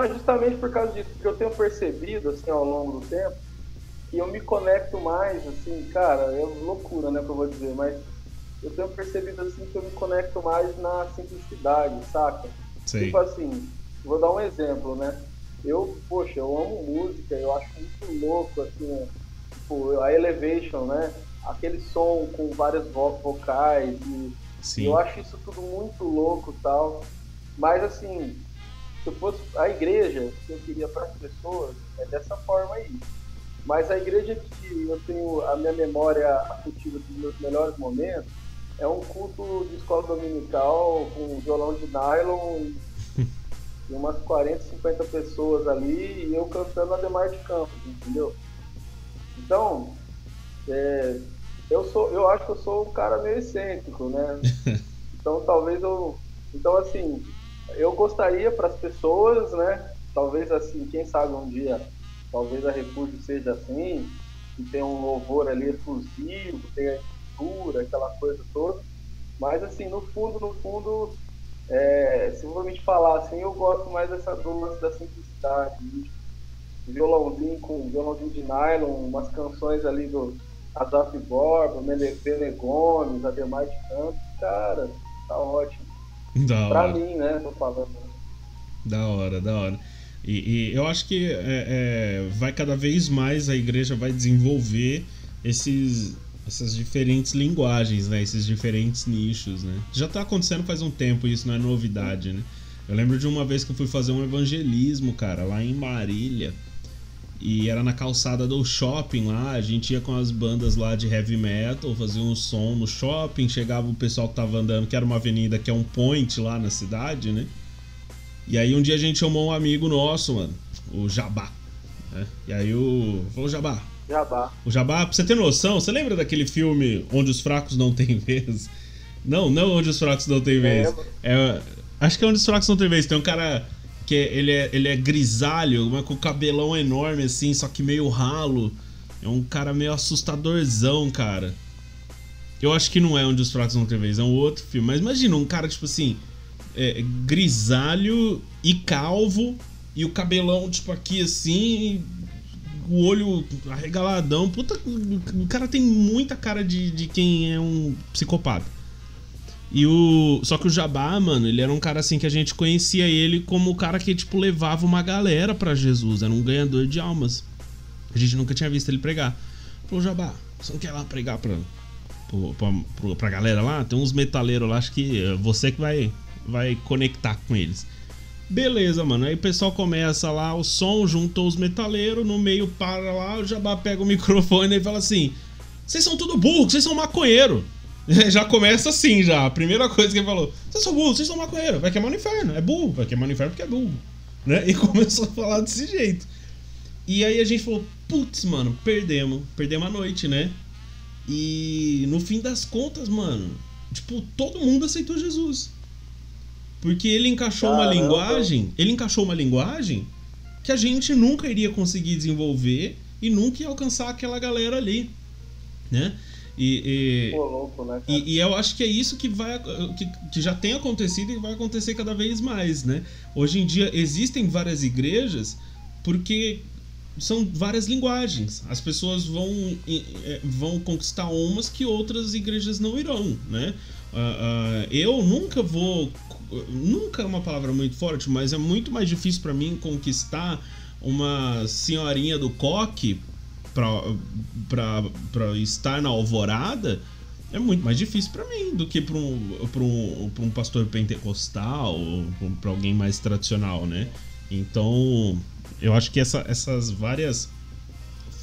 Speaker 2: é justamente por causa disso, porque eu tenho percebido, assim, ao longo do tempo, que eu me conecto mais, assim, cara, é loucura, né, que eu vou dizer, mas eu tenho percebido, assim, que eu me conecto mais na simplicidade, saca?
Speaker 1: Sei.
Speaker 2: Tipo assim, Vou dar um exemplo, né? Eu, poxa, eu amo música, eu acho muito louco, assim, tipo, a Elevation, né? aquele som com várias vocais e Sim. eu acho isso tudo muito louco tal. Mas assim, se fosse a igreja que eu queria para as pessoas, é dessa forma aí. Mas a igreja que eu tenho a minha memória afetiva dos meus melhores momentos é um culto de escola dominical com violão de nylon e umas 40, 50 pessoas ali e eu cantando Ademar de Campos, entendeu? Então, é, eu sou, eu acho que eu sou um cara meio excêntrico, né? Então talvez eu, então assim, eu gostaria para as pessoas, né? Talvez assim, quem sabe um dia, talvez a Refúgio seja assim, que tem um louvor ali exclusivo, tem a cultura, aquela coisa toda. Mas assim, no fundo, no fundo, é, se for me falar assim, eu gosto mais dessa do da simplicidade, violãozinho com violãozinho de nylon, umas canções ali do Azaf Borba, Mele Gomes, Ademar de Campos, cara, tá ótimo.
Speaker 1: Da
Speaker 2: pra hora. mim, né, tô falando.
Speaker 1: Da hora, da hora. E, e eu acho que é, é, vai cada vez mais a igreja vai desenvolver esses, essas diferentes linguagens, né? Esses diferentes nichos, né? Já tá acontecendo faz um tempo, isso não é novidade, né? Eu lembro de uma vez que eu fui fazer um evangelismo, cara, lá em Marília. E era na calçada do shopping lá, a gente ia com as bandas lá de heavy metal, fazia um som no shopping, chegava o pessoal que tava andando, que era uma avenida que é um point lá na cidade, né? E aí um dia a gente chamou um amigo nosso, mano, o Jabá. Né? E aí o. Falou, Jabá.
Speaker 2: Jabá.
Speaker 1: O Jabá, pra você ter noção, você lembra daquele filme Onde os Fracos Não Têm Vez? Não, não Onde os Fracos Não Têm Vez. É, acho que é Onde os Fracos Não Têm Vez. Tem um cara que ele é, ele é grisalho, mas com o cabelão enorme assim, só que meio ralo. É um cara meio assustadorzão, cara. Eu acho que não é Onde os Fracos Não Têm Vez, é um outro filme. Mas imagina um cara, tipo assim, é, grisalho e calvo, e o cabelão, tipo, aqui assim, o olho arregaladão. Puta, o cara tem muita cara de, de quem é um psicopata. E o. Só que o Jabá, mano, ele era um cara assim que a gente conhecia ele como o cara que, tipo, levava uma galera para Jesus. Era um ganhador de almas. A gente nunca tinha visto ele pregar. Falou, Jabá, você não quer lá pregar pra, pra, pra, pra galera lá? Tem uns metaleiros lá, acho que é você que vai, vai conectar com eles. Beleza, mano. Aí o pessoal começa lá, o som juntou os metaleiros, no meio para lá, o Jabá pega o microfone e fala assim: Vocês são tudo burro, vocês são maconheiro. já começa assim, já. A primeira coisa que ele falou: Vocês são burros, vocês são maconheiro, vai queimar no inferno. É burro, vai queimar no inferno porque é burro. Né? E começou a falar desse jeito. E aí a gente falou: Putz, mano, perdemos. Perdemos a noite, né? E no fim das contas, mano, tipo, todo mundo aceitou Jesus. Porque ele encaixou Caramba. uma linguagem, ele encaixou uma linguagem que a gente nunca iria conseguir desenvolver e nunca ia alcançar aquela galera ali, né? E, e,
Speaker 2: Pô, louco, né,
Speaker 1: e, e, eu acho que é isso que vai que, que já tem acontecido e vai acontecer cada vez mais, né? Hoje em dia existem várias igrejas porque são várias linguagens. As pessoas vão, é, vão conquistar umas que outras igrejas não irão, né? Uh, uh, eu nunca vou nunca é uma palavra muito forte, mas é muito mais difícil para mim conquistar uma senhorinha do coque para estar na alvorada é muito mais difícil para mim do que para um, um, um pastor pentecostal ou para alguém mais tradicional, né? Então, eu acho que essa, essas várias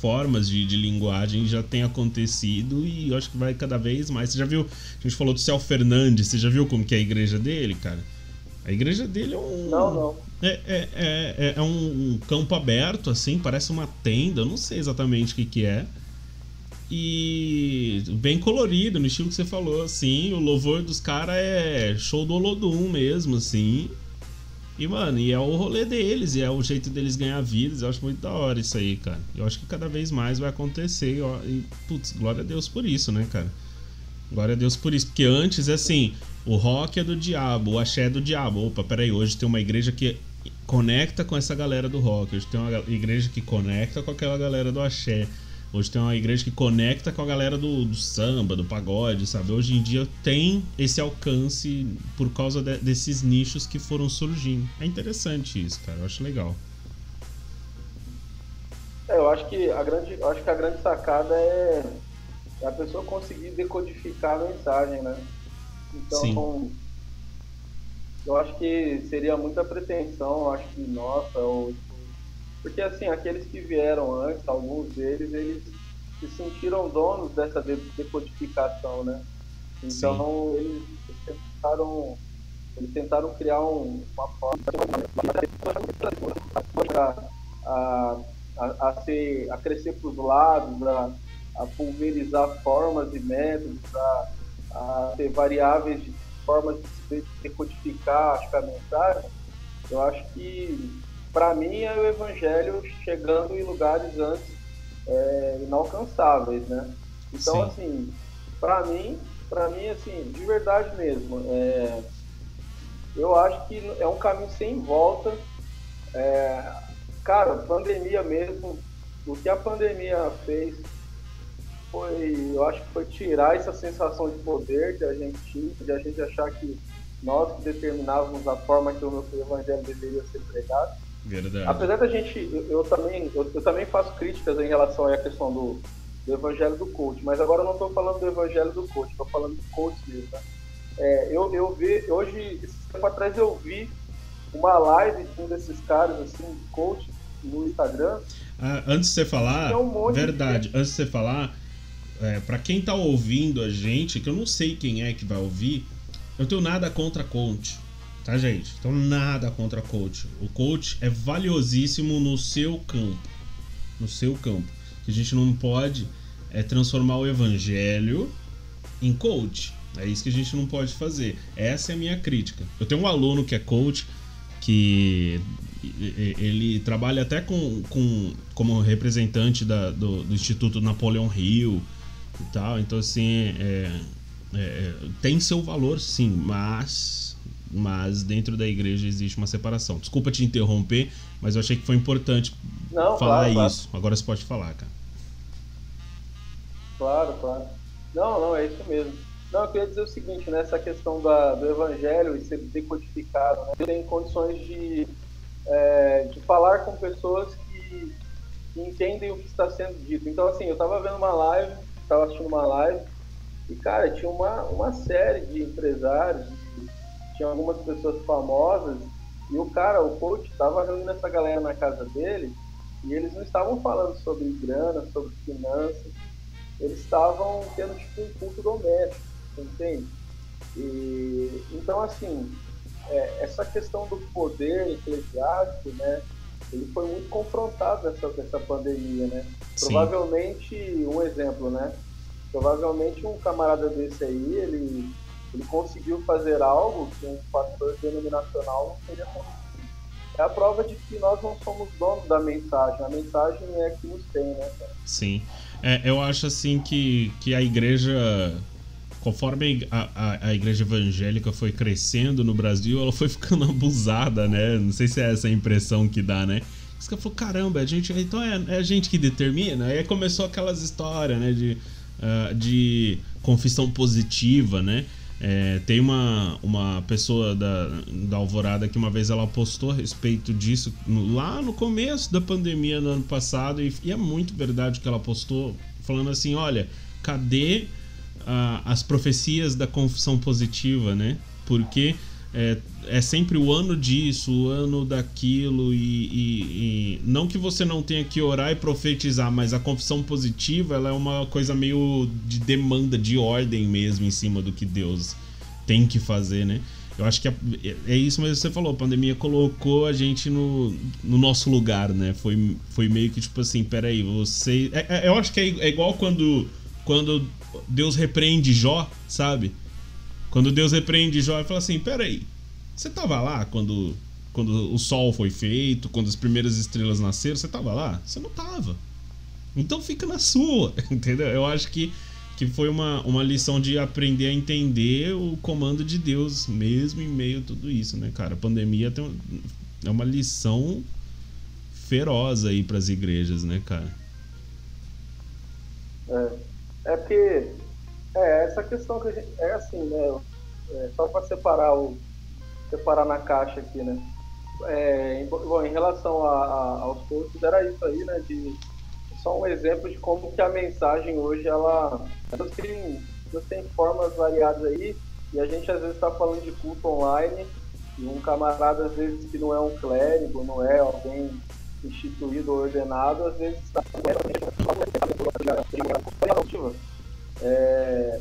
Speaker 1: formas de, de linguagem já tem acontecido e eu acho que vai cada vez mais. Você já viu? A gente falou do Céu Fernandes, você já viu como que é a igreja dele, cara? A igreja dele é um.
Speaker 2: Não, não.
Speaker 1: É, é, é, é um campo aberto, assim, parece uma tenda, eu não sei exatamente o que, que é. E bem colorido, no estilo que você falou, assim. O louvor dos caras é show do Olodum mesmo, assim. E, mano, e é o rolê deles, e é o jeito deles ganhar vidas. Eu acho muito da hora isso aí, cara. Eu acho que cada vez mais vai acontecer. E, putz, glória a Deus por isso, né, cara? Glória a Deus por isso. Porque antes, assim, o rock é do diabo, o axé é do diabo. Opa, peraí, hoje tem uma igreja que conecta com essa galera do rock. Hoje tem uma igreja que conecta com aquela galera do axé. Hoje tem uma igreja que conecta com a galera do, do samba, do pagode, sabe? Hoje em dia tem esse alcance por causa de, desses nichos que foram surgindo. É interessante isso, cara. Eu acho legal.
Speaker 2: É, eu acho que a grande, eu acho que a grande sacada é é a pessoa conseguir decodificar a mensagem, né? Então, Sim. Eu acho que seria muita pretensão, acho que nossa, ou, porque assim, aqueles que vieram antes, alguns deles, eles se sentiram donos dessa decodificação, né? Então Sim. eles tentaram, eles tentaram criar um, uma forma a, a, a, ser, a crescer para os lados, a, a pulverizar formas e métodos, a, a ter variáveis de formas de decodificar acho que a mensagem. Eu acho que para mim é o evangelho chegando em lugares antes é, inalcançáveis, né? Então, Sim. assim, para mim, para mim, assim, de verdade mesmo, é, eu acho que é um caminho sem volta. É, cara, pandemia mesmo, o que a pandemia fez foi, eu acho que foi tirar essa sensação de poder que a gente tinha, de a gente achar que nós que determinávamos a forma que o nosso evangelho deveria ser pregado.
Speaker 1: Verdade.
Speaker 2: Apesar da gente, eu, eu também, eu, eu, também faço críticas em relação à questão do, do evangelho do coach, mas agora eu não estou falando do evangelho do coach, estou falando do coach mesmo. Né? É, eu, eu vi, hoje, esse tempo atrás eu vi uma live de um desses caras, assim, coach, no Instagram.
Speaker 1: Ah, antes de você falar, um verdade, de... antes de você falar, é, para quem tá ouvindo a gente, que eu não sei quem é que vai ouvir, eu tenho nada contra coach tá, gente? Então, nada contra coach. O coach é valiosíssimo no seu campo. No seu campo. Que a gente não pode é transformar o evangelho em coach. É isso que a gente não pode fazer. Essa é a minha crítica. Eu tenho um aluno que é coach que ele trabalha até com, com como representante da, do, do, Instituto Napoleão Hill e tal. Então, assim, é, é, tem seu valor, sim, mas mas dentro da igreja existe uma separação. Desculpa te interromper, mas eu achei que foi importante
Speaker 2: Não,
Speaker 1: falar
Speaker 2: claro,
Speaker 1: isso. Claro. Agora você pode falar, cara.
Speaker 2: Claro, claro. Não, não, é isso mesmo. Não, eu queria dizer o seguinte, né, questão da, do evangelho e ser decodificado, né? eu tenho condições de, é, de falar com pessoas que, que, entendem o que está sendo dito. Então, assim, eu estava vendo uma live, estava assistindo uma live, e, cara, tinha uma, uma série de empresários, tinha algumas pessoas famosas e o cara, o coach, estava reunindo essa galera na casa dele e eles não estavam falando sobre grana, sobre finanças, eles estavam tendo tipo um culto doméstico, entende? E, então, assim, é, essa questão do poder eclesiástico, né, ele foi muito confrontado nessa, nessa pandemia, né? Sim. Provavelmente, um exemplo, né? Provavelmente um camarada desse aí, ele ele conseguiu fazer algo que um pastor denominacional não teria conseguido. É a prova de que nós não somos donos da mensagem, a mensagem é que nos tem, né?
Speaker 1: Sim. É, eu acho assim que, que a igreja, conforme a, a, a, igreja evangélica foi crescendo no Brasil, ela foi ficando abusada, né? Não sei se é essa a impressão que dá, né? Os caras falaram, caramba, a gente, então é, é a gente que determina. Aí começou aquelas histórias, né? De, uh, de confissão positiva, né? É, tem uma, uma pessoa da, da Alvorada que uma vez ela postou a respeito disso no, lá no começo da pandemia no ano passado, e, e, é muito verdade que ela postou, falando assim: olha, cadê as profecias da confissão positiva, né? Porque é, é sempre o ano disso, o ano daquilo, e, e, e, não que você não tenha que orar e profetizar, mas a confissão positiva ela é uma coisa meio de demanda, de ordem mesmo em cima do que Deus tem que fazer, né? Eu acho que é, é isso mesmo que você falou, a pandemia colocou a gente no, no nosso lugar, né? Foi, foi meio que tipo assim, peraí, você. É, é, eu acho que é, é igual quando, quando Deus repreende Jó, sabe? Quando Deus repreende Jó, ele fala assim: peraí, você tava lá quando, quando o sol foi feito, quando as primeiras estrelas nasceram? Você tava lá? Você não tava. Então fica na sua, entendeu? Eu acho que, que foi uma, uma lição de aprender a entender o comando de Deus, mesmo em meio a tudo isso, né, cara? A pandemia tem, é uma lição feroz aí para as igrejas, né, cara?
Speaker 2: É, é porque é, essa questão que a gente. É assim, né? É, só para separar o. Separar na caixa aqui, né? É, em, bom, em relação a, a, aos cursos, era isso aí, né? De só um exemplo de como que a mensagem hoje, ela, ela tem, ela tem formas variadas aí, e a gente às vezes está falando de culto online, e um camarada, às vezes, que não é um clérigo, não é alguém instituído ou ordenado, às vezes está é,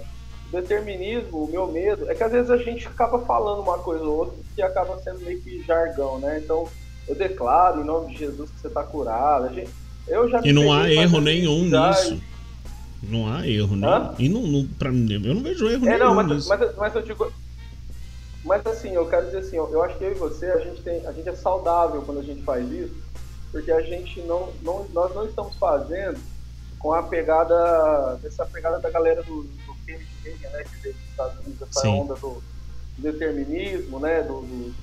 Speaker 2: determinismo, o meu medo, é que às vezes a gente acaba falando uma coisa ou outra que acaba sendo meio que jargão, né? Então, eu declaro em nome de Jesus que você está curado. Gente, eu já
Speaker 1: e não há erro nenhum nisso. Não há erro, né? E não, não, pra mim, eu não vejo erro é, nenhum. Não,
Speaker 2: mas. Mas, mas eu digo. Mas assim, eu quero dizer assim, eu acho que eu e você, a gente, tem, a gente é saudável quando a gente faz isso, porque a gente não, não nós não estamos fazendo com a pegada, essa pegada da galera do, do Kennedy Reagan, né, que veio dos Estados Unidos, essa Sim. onda do determinismo, né, do, do,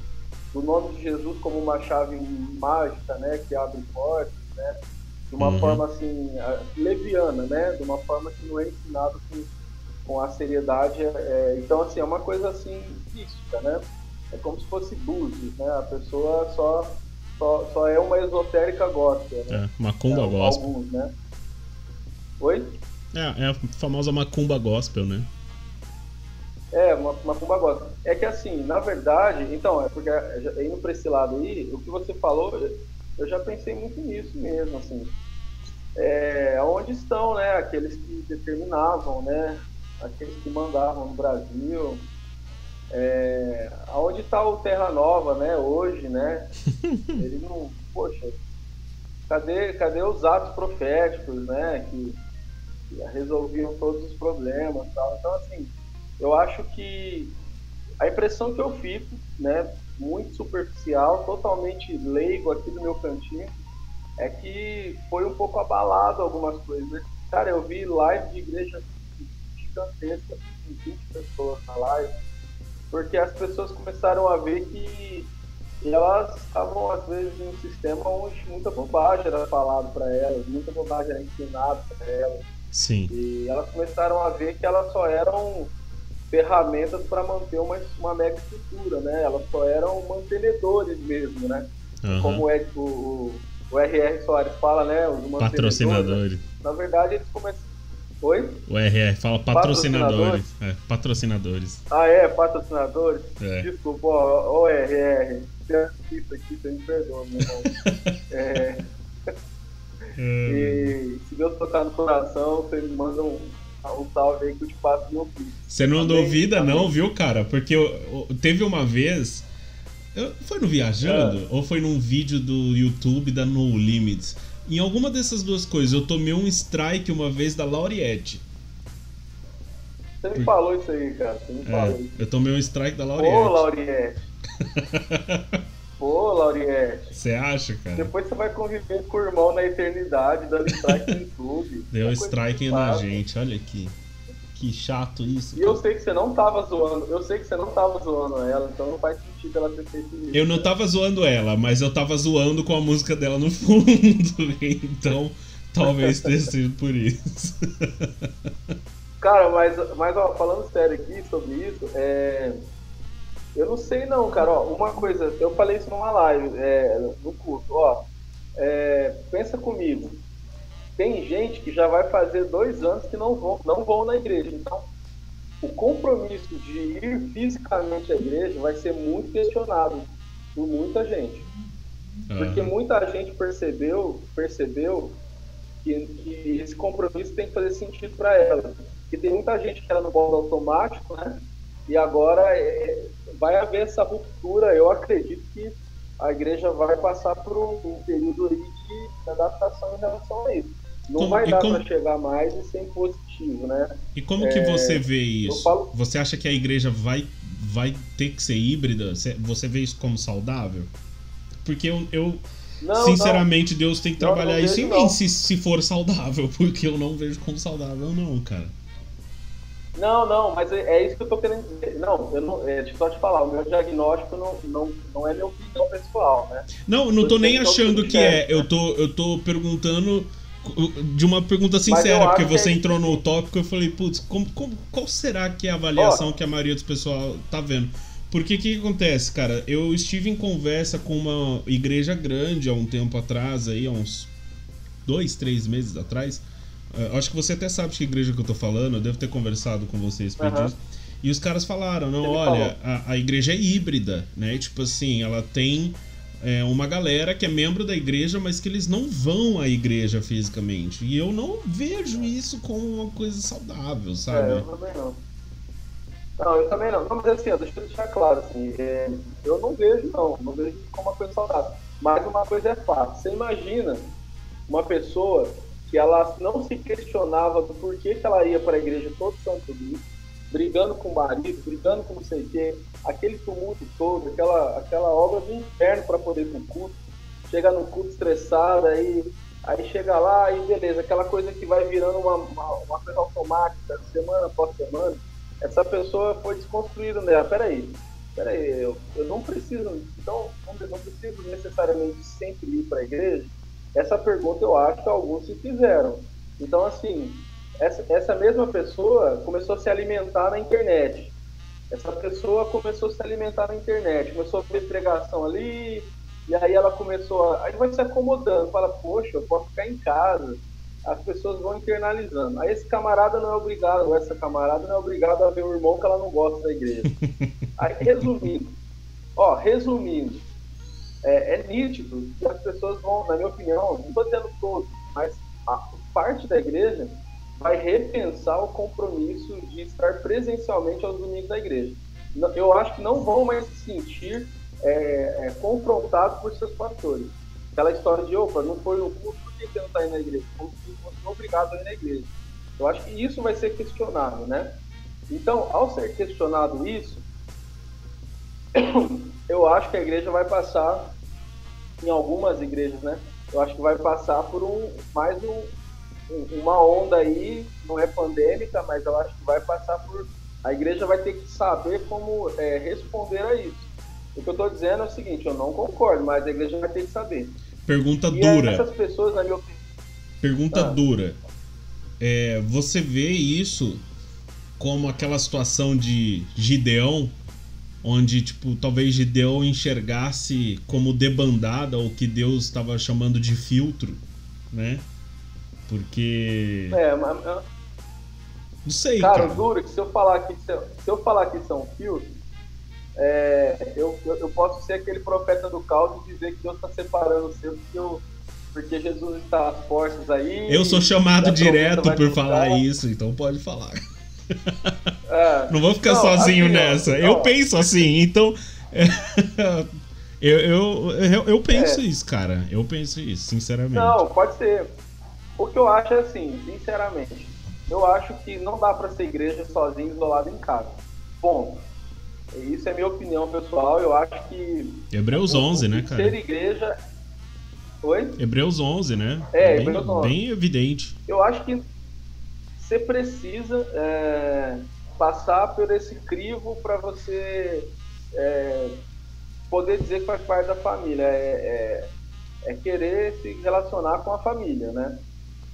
Speaker 2: do, nome de Jesus como uma chave mágica, né, que abre portas, né, de uma uhum. forma assim leviana, né, de uma forma que não é ensinado com, com a seriedade. É, é, então assim é uma coisa assim mística, né? É como se fosse búzios, né? A pessoa só só, só é uma esotérica gospel, né?
Speaker 1: É, macumba é, gospel. Alguns,
Speaker 2: né? Oi?
Speaker 1: É, é a famosa macumba gospel, né?
Speaker 2: É, uma macumba gospel. É que assim, na verdade, então, é porque indo para esse lado aí, o que você falou, eu já pensei muito nisso mesmo, assim. É, onde estão, né, aqueles que determinavam, né, aqueles que mandavam no Brasil, é, aonde está o Terra Nova, né, hoje, né? Ele não, poxa, cadê, cadê os atos proféticos, né, que, que resolviam todos os problemas, tal. Então assim, eu acho que a impressão que eu fico, né, muito superficial, totalmente leigo aqui do meu cantinho, é que foi um pouco abalado algumas coisas. Cara, eu vi live de igreja gigantesca, 20 pessoas na live, porque as pessoas começaram a ver que elas estavam, às vezes, em um sistema onde muita bobagem era falado para elas, muita bobagem era ensinada para elas.
Speaker 1: Sim.
Speaker 2: E elas começaram a ver que elas só eram ferramentas para manter uma, uma mega estrutura, né? Elas só eram mantenedores mesmo, né? Uhum. Como é o, o, o RR Soares fala, né? Os
Speaker 1: patrocinadores.
Speaker 2: Na verdade, eles começaram Oi?
Speaker 1: O RR fala patrocinadores. Patrocinadores. É, patrocinadores.
Speaker 2: Ah, é? Patrocinadores? É. Desculpa, ó, ó RR. Isso aqui, você me perdoa, meu irmão. é. E se Deus tocar no coração, você me manda um, um salve aí que eu te passo meu filho.
Speaker 1: Você não Amém? duvida, Amém. não, viu, cara? Porque eu, eu, teve uma vez. Eu, foi no Viajando? É. Ou foi num vídeo do YouTube da No Limits? Em alguma dessas duas coisas, eu tomei um strike uma vez da Lauriette.
Speaker 2: Você me falou isso aí, cara. Você me é, falou isso.
Speaker 1: Eu tomei um strike da Lauriette.
Speaker 2: Ô, Lauriette. Pô, Lauriette.
Speaker 1: Você acha, cara?
Speaker 2: Depois você vai conviver com o irmão na eternidade, dando strike no YouTube.
Speaker 1: Deu strike na gente, olha aqui. Que chato isso.
Speaker 2: E eu sei que você não tava zoando. Eu sei que você não tava zoando ela, então não faz sentido ela ter feito isso.
Speaker 1: Eu não tava zoando ela, mas eu tava zoando com a música dela no fundo. Então, talvez tenha sido por isso.
Speaker 2: Cara, mas, mas ó, falando sério aqui sobre isso, é... eu não sei não, cara. Ó, uma coisa, eu falei isso numa live, é, no curso, ó. É, pensa comigo tem gente que já vai fazer dois anos que não vão, não vão na igreja. Então, o compromisso de ir fisicamente à igreja vai ser muito questionado por muita gente. Uhum. Porque muita gente percebeu, percebeu que, que, esse compromisso tem que fazer sentido para ela. Porque tem muita gente que era no modo automático, né? E agora é, vai haver essa ruptura. Eu acredito que a igreja vai passar por um, período aí de adaptação em relação a isso. Não como, vai dar como... para chegar mais e ser positivo, né?
Speaker 1: E como é... que você vê isso? Falo... Você acha que a igreja vai, vai ter que ser híbrida? Você vê isso como saudável? Porque eu, eu não, sinceramente, não. Deus tem que trabalhar não, isso em mim se, se for saudável, porque eu não vejo como saudável, não, cara.
Speaker 2: Não, não, mas é, é isso que eu tô querendo dizer. Não, eu não, é, só te falar, o meu diagnóstico não, não, não é minha opinião pessoal, né?
Speaker 1: Não, não tô, tô nem achando que é. Eu tô, eu tô perguntando de uma pergunta sincera, porque você é... entrou no tópico eu falei, putz, como, como, qual será que é a avaliação oh. que a maioria dos pessoal tá vendo? Porque o que, que, acontece, cara? Eu estive em conversa com uma igreja grande há um tempo atrás, aí, há uns dois, três meses atrás. Uh, acho que você até sabe que igreja que eu tô falando, eu devo ter conversado com vocês por uhum. E os caras falaram, não, Ele olha, a, a, igreja é híbrida, né? Tipo assim, ela tem é, uma galera que é membro da igreja, mas que eles não vão à igreja fisicamente. E eu não vejo isso como uma coisa saudável, sabe?
Speaker 2: É, eu também não. Não, eu também não. Não, mas assim, deixa eu deixar claro, assim, é, eu não vejo, não, não vejo como uma coisa saudável. Mas uma coisa é fato. Você imagina uma pessoa que ela não se questionava do porquê que ela ia para a igreja todo santo dia, brigando com o marido, brigando com não sei o quê, aquele tumulto todo, aquela, aquela obra do inferno para poder ir no culto, chega no culto estressada, aí, aí chega lá e beleza, aquela coisa que vai virando uma, uma, uma coisa automática, semana após semana, essa pessoa foi desconstruída nela. Peraí, peraí, eu, eu não preciso, então, não preciso necessariamente sempre ir para a igreja? Essa pergunta eu acho que alguns se fizeram. Então, assim, essa, essa mesma pessoa começou a se alimentar na internet. Essa pessoa começou a se alimentar na internet, começou a ver pregação ali, e aí ela começou a. Aí vai se acomodando, fala, poxa, eu posso ficar em casa. As pessoas vão internalizando. Aí esse camarada não é obrigado, ou essa camarada não é obrigado a ver o irmão que ela não gosta da igreja. Aí, resumindo, ó, resumindo, é, é nítido que as pessoas vão, na minha opinião, não estou dizendo todos, mas a parte da igreja vai repensar o compromisso de estar presencialmente aos domingos da igreja. Eu acho que não vão mais se sentir é, é, confrontados por seus pastores. Aquela história de, opa, não foi no culto, por que você não está indo na igreja? Como se fosse obrigado a ir na igreja. Eu acho que isso vai ser questionado, né? Então, ao ser questionado isso, eu acho que a igreja vai passar, em algumas igrejas, né? Eu acho que vai passar por um mais um, uma onda aí, não é pandêmica, mas eu acho que vai passar por. A igreja vai ter que saber como é, responder a isso. O que eu estou dizendo é o seguinte: eu não concordo, mas a igreja vai ter que saber.
Speaker 1: Pergunta e dura.
Speaker 2: Essas pessoas, na minha opinião.
Speaker 1: Pergunta ah. dura. É, você vê isso como aquela situação de Gideão, onde tipo talvez Gideão enxergasse como debandada o que Deus estava chamando de filtro, né? Porque.
Speaker 2: É, mas.
Speaker 1: Não sei.
Speaker 2: Cara, cara. duro que se eu falar que se eu falar que são filtros, é, eu, eu, eu, posso ser aquele profeta do caos e dizer que Deus está separando o seu, porque, eu, porque Jesus está às forças aí.
Speaker 1: Eu sou chamado direto por falar isso, então pode falar. É, não vou ficar não, sozinho assim, nessa. Não. Eu penso assim, então. eu, eu, eu, eu, penso é. isso, cara. Eu penso isso, sinceramente.
Speaker 2: Não, pode ser. O que eu acho é assim, sinceramente, eu acho que não dá para ser igreja sozinho, isolado em casa. Bom, isso é minha opinião pessoal. Eu acho que.
Speaker 1: Hebreus 11, né, cara?
Speaker 2: Ser igreja. Oi?
Speaker 1: Hebreus 11, né?
Speaker 2: É,
Speaker 1: bem,
Speaker 2: Hebreus 11.
Speaker 1: bem evidente.
Speaker 2: Eu acho que você precisa é, passar por esse crivo para você é, poder dizer que faz parte da família. É, é, é querer se relacionar com a família, né?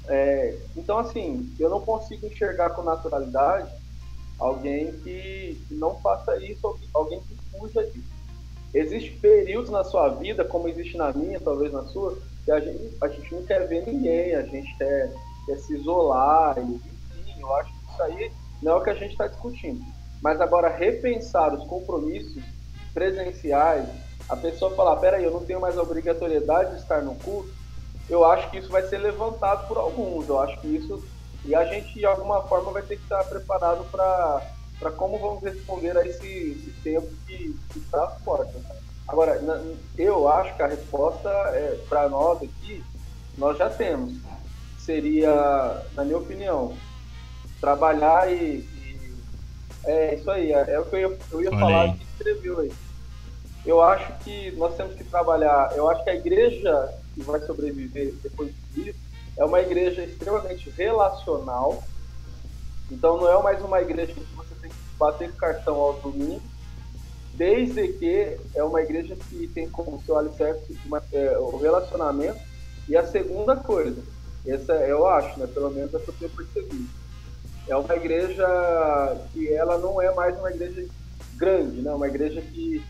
Speaker 2: É, então, assim, eu não consigo enxergar com naturalidade alguém que, não faça isso, alguém que fuja disso. Existem períodos na sua vida, como existe na minha, talvez na sua, que a gente, a gente não quer ver ninguém, a gente quer, quer se isolar, e, enfim, eu acho que isso aí não é o que a gente está discutindo. Mas agora, repensar os compromissos presenciais, a pessoa falar, peraí, eu não tenho mais a obrigatoriedade de estar no culto, eu acho que isso vai ser levantado por alguns. Eu acho que isso. E a gente, de alguma forma, vai ter que estar preparado para como vamos responder a esse, esse tempo que, está às portas. Agora, eu acho que a resposta é, para nós aqui, nós já temos. Seria, na minha opinião, trabalhar e. e é isso aí, é, é o que eu eu ia falar que escreveu aí. Eu acho que nós temos que trabalhar. Eu acho que a igreja que vai sobreviver depois disso é uma igreja extremamente relacional. Então não é mais uma igreja que você tem que bater cartão ao domingo, desde que é uma igreja que tem como seu alicerce é, o relacionamento. E a segunda coisa, essa eu acho, né, pelo menos é que eu tenho percebido, é uma igreja que ela não é mais uma igreja grande, né, uma igreja que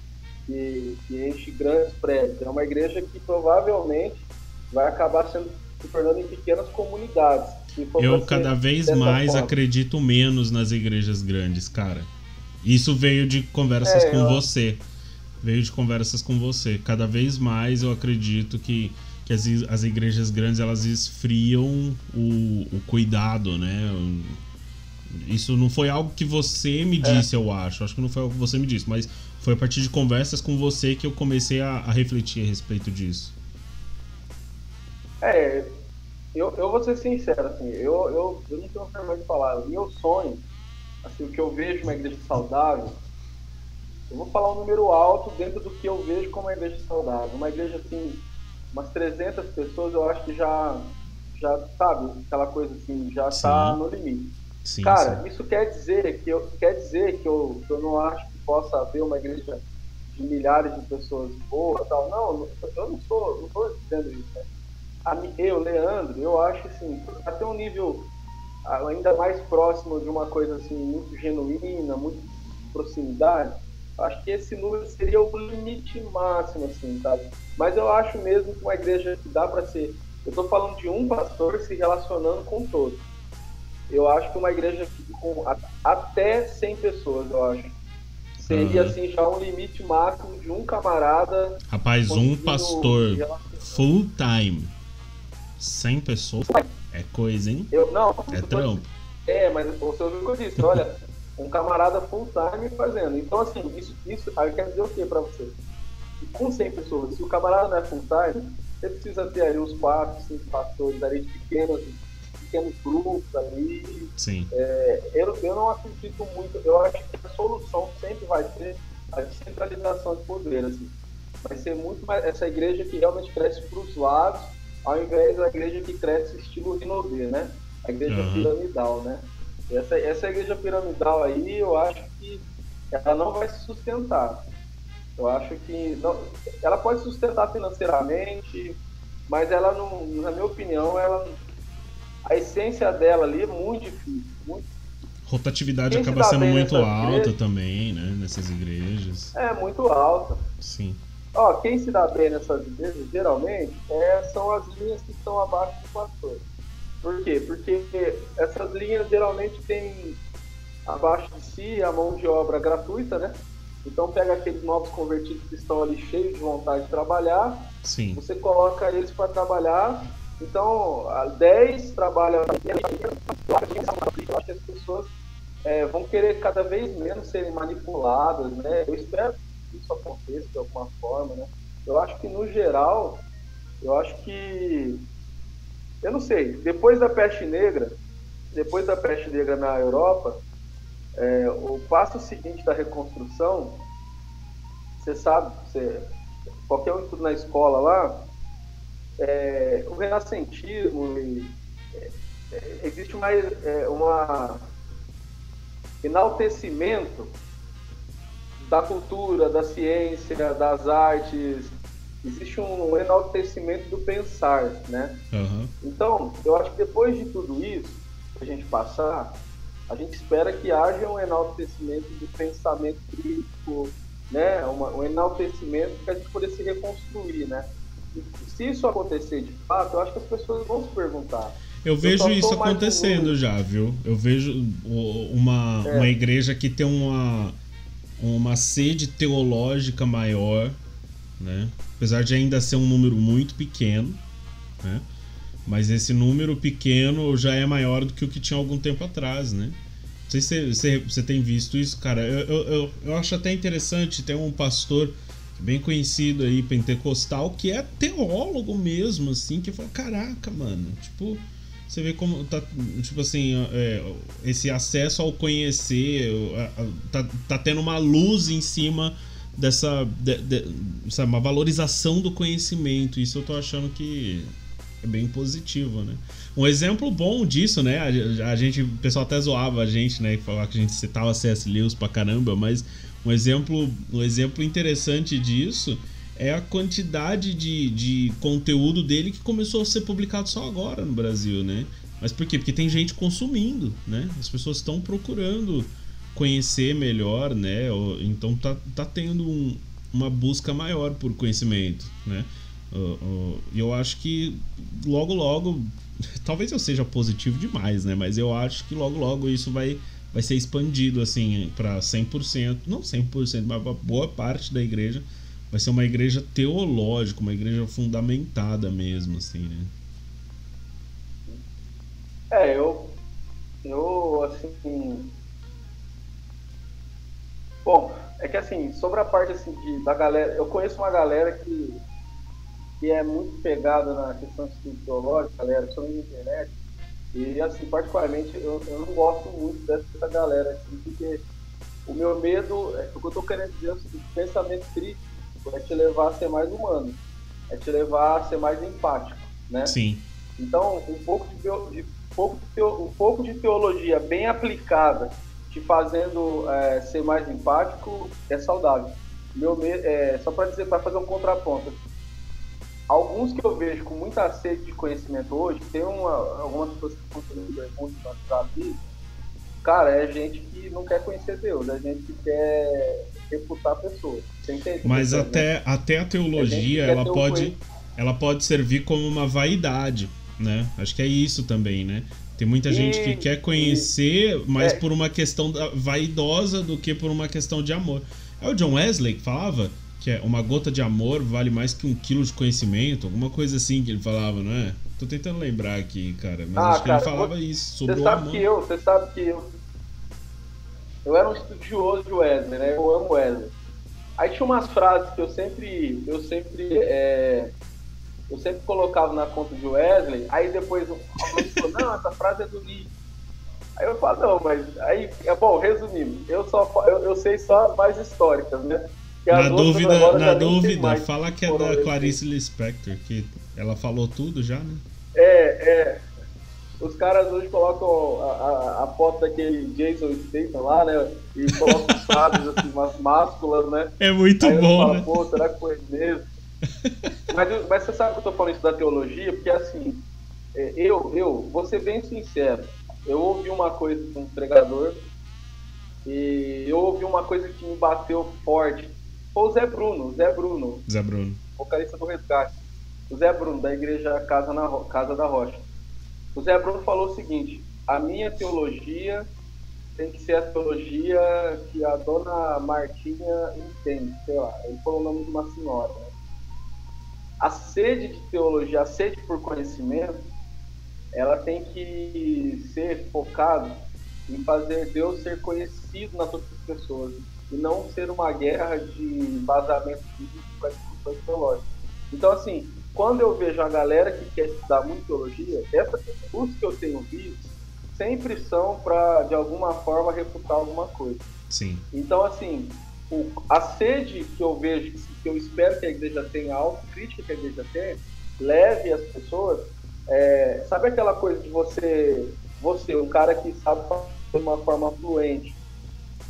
Speaker 2: que, que enche grandes prédios. É uma igreja que provavelmente vai acabar sendo se tornando em pequenas comunidades.
Speaker 1: Eu cada vez mais forma. acredito menos nas igrejas grandes, cara. Isso veio de conversas é, com eu... você. Veio de conversas com você. Cada vez mais eu acredito que, que as, as igrejas grandes elas esfriam o, o cuidado, né? Isso não foi algo que você me é. disse, é. eu acho. Acho que não foi algo que você me disse, mas foi a partir de conversas com você que eu comecei a, a refletir a respeito disso.
Speaker 2: É, eu, eu vou ser sincero, assim, eu, eu, eu não tenho vergonha de falar. O meu sonho, assim, o que eu vejo uma igreja saudável, eu vou falar um número alto dentro do que eu vejo como uma igreja saudável. Uma igreja, assim, umas 300 pessoas, eu acho que já, já sabe, aquela coisa assim, já está no limite. Sim, Cara, sim. isso quer dizer que eu, quer dizer que eu, que eu não acho possa haver uma igreja de milhares de pessoas boas tal. Não, eu não sou, não estou dizendo isso. Né? eu, Leandro, eu acho assim, até um nível ainda mais próximo de uma coisa assim muito genuína, muito proximidade, acho que esse número seria o limite máximo, assim, sabe? Mas eu acho mesmo que uma igreja que dá para ser. Eu estou falando de um pastor se relacionando com todos. Eu acho que uma igreja com até 100 pessoas, eu acho. Seria uhum. assim já um limite máximo de um camarada.
Speaker 1: Rapaz, um pastor full time 100 pessoas é coisa, hein?
Speaker 2: Eu, não,
Speaker 1: é trampo.
Speaker 2: É, mas você ouviu o que eu disse, olha, um camarada full time fazendo. Então, assim, isso, isso aí quer dizer o que pra você? Com 100 pessoas, se o camarada não é full time, você precisa ter ali uns 4, 5 pastores ali de pequenos, pequenos grupos ali.
Speaker 1: Sim.
Speaker 2: É, eu, eu não acredito muito, eu acho que a solução sempre vai ser a descentralização de poder, assim. Vai ser muito mais essa igreja que realmente cresce para os lados ao invés da igreja que cresce estilo Rinodê, né? A igreja uhum. piramidal, né? Essa, essa igreja piramidal aí, eu acho que ela não vai se sustentar. Eu acho que não, ela pode sustentar financeiramente, mas ela não, na minha opinião, ela a essência dela ali é muito difícil, muito
Speaker 1: Rotatividade Quem acaba sendo muito alta igreja, também, né? Nessas igrejas.
Speaker 2: É, muito alta.
Speaker 1: Sim.
Speaker 2: Ó, quem se dá bem nessas igrejas, geralmente, é, são as linhas que estão abaixo do pastor. Por quê? Porque essas linhas geralmente têm abaixo de si a mão de obra gratuita, né? Então pega aqueles novos convertidos que estão ali cheios de vontade de trabalhar,
Speaker 1: Sim.
Speaker 2: você coloca eles para trabalhar. Então, 10 trabalham. Eu acho que as pessoas é, vão querer cada vez menos serem manipuladas, né? Eu espero isso aconteça de alguma forma, né? Eu acho que no geral, eu acho que eu não sei, depois da peste negra, depois da peste negra na Europa, é, o passo seguinte da reconstrução, você sabe, você, qualquer um estudo na escola lá, é, o renascentismo, e, é, existe uma, é, uma enaltecimento da cultura, da ciência, das artes. Existe um enaltecimento do pensar, né?
Speaker 1: Uhum.
Speaker 2: Então, eu acho que depois de tudo isso que a gente passar, a gente espera que haja um enaltecimento do pensamento crítico, né? Uma, um enaltecimento para a gente poder se reconstruir, né? Se isso acontecer de fato, eu acho que as pessoas vão se perguntar.
Speaker 1: Eu vejo isso acontecendo já, viu? Eu vejo uma, é. uma igreja que tem uma uma sede teológica maior, né? apesar de ainda ser um número muito pequeno, né? mas esse número pequeno já é maior do que o que tinha algum tempo atrás, né? Não sei se você, você tem visto isso, cara. Eu, eu, eu, eu acho até interessante, tem um pastor bem conhecido aí, pentecostal, que é teólogo mesmo, assim, que fala, caraca, mano, tipo, você vê como tá, tipo assim, é, esse acesso ao conhecer, tá, tá tendo uma luz em cima dessa, de, de, sabe, uma valorização do conhecimento. Isso eu tô achando que é bem positivo, né? Um exemplo bom disso, né? A, a gente, o pessoal até zoava a gente, né? Falava que a gente citava C.S. Lewis pra caramba, mas um exemplo, um exemplo interessante disso é a quantidade de, de conteúdo dele que começou a ser publicado só agora no Brasil, né? Mas por quê? Porque tem gente consumindo, né? As pessoas estão procurando conhecer melhor, né? Então tá, tá tendo um, uma busca maior por conhecimento, né? E eu acho que logo, logo, talvez eu seja positivo demais, né? Mas eu acho que logo, logo isso vai, vai ser expandido, assim, para 100%, não 100%, mas boa parte da igreja vai ser uma igreja teológica, uma igreja fundamentada mesmo, assim, né?
Speaker 2: É, eu, eu assim, bom, é que assim, sobre a parte assim de, da galera, eu conheço uma galera que, que é muito pegada na questão teológica, galera, sobre internet, e assim, particularmente, eu, eu não gosto muito dessa galera, assim, porque o meu medo, é, o que eu tô querendo dizer é o seguinte, pensamento crítico é te levar a ser mais humano, é te levar a ser mais empático, né?
Speaker 1: Sim.
Speaker 2: Então, um pouco de, de pouco de, um pouco de teologia bem aplicada, te fazendo é, ser mais empático, é saudável. Meu, é, só para dizer, para fazer um contraponto. Alguns que eu vejo com muita sede de conhecimento hoje, tem uma, algumas pessoas que estão fazendo perguntas no WhatsApp, cara, é gente que não quer conhecer Deus, é gente que quer refutar pessoas.
Speaker 1: Mas até, né? até a teologia, ela pode, ela pode servir como uma vaidade né? Acho que é isso também, né? Tem muita e, gente que quer conhecer, e, mais é. por uma questão vaidosa do que por uma questão de amor. É o John Wesley que falava que é uma gota de amor vale mais que um quilo de conhecimento, alguma coisa assim que ele falava, não é? Tô tentando lembrar aqui, cara, mas ah, acho cara, que ele falava isso sobre
Speaker 2: você
Speaker 1: o
Speaker 2: sabe
Speaker 1: amor.
Speaker 2: Que eu, você sabe que eu, eu era um estudioso de Wesley, né? Eu amo Wesley. Aí tinha umas frases que eu sempre, eu sempre é, eu sempre colocava na conta de Wesley, aí depois alguém falou, não, essa frase é do Lee. Aí eu falo, não, mas aí, é bom, resumindo, eu só eu, eu sei só mais históricas, né?
Speaker 1: Na dúvida, na dúvida fala que é da Clarice Lispector, que ela falou tudo já, né?
Speaker 2: É, é. Os caras hoje colocam a, a, a foto daquele Jason Statham lá, né? E colocam frases assim, umas másculas, né?
Speaker 1: É muito
Speaker 2: Aí
Speaker 1: bom,
Speaker 2: falo,
Speaker 1: né?
Speaker 2: Pô, será que foi mesmo? mas, mas você sabe que eu tô falando isso da teologia, porque assim, é, eu, eu, vou ser bem sincero, eu ouvi uma coisa de um pregador e eu ouvi uma coisa que me bateu forte. Foi o Zé Bruno, Zé Bruno.
Speaker 1: Zé Bruno.
Speaker 2: Vocalista do Resgate. O Zé Bruno, da igreja Casa, na, Casa da Rocha. O Zé Bruno falou o seguinte: a minha teologia tem que ser a teologia que a dona Martinha entende, sei lá. Ele falou o nome de uma senhora. Né? a sede de teologia, a sede por conhecimento, ela tem que ser focada em fazer Deus ser conhecido nas outras pessoas e não ser uma guerra de embasamento bíblico para discussões teológicas. Então, assim, quando eu vejo a galera que quer estudar muito teologia, essas cursos que eu tenho visto sempre são para, de alguma forma, refutar alguma coisa.
Speaker 1: Sim.
Speaker 2: Então, assim, o, a sede que eu vejo, que eu espero que a igreja tenha, a autocrítica que a igreja tenha, leve as pessoas. É, sabe aquela coisa de você, você, um cara que sabe falar de uma forma fluente,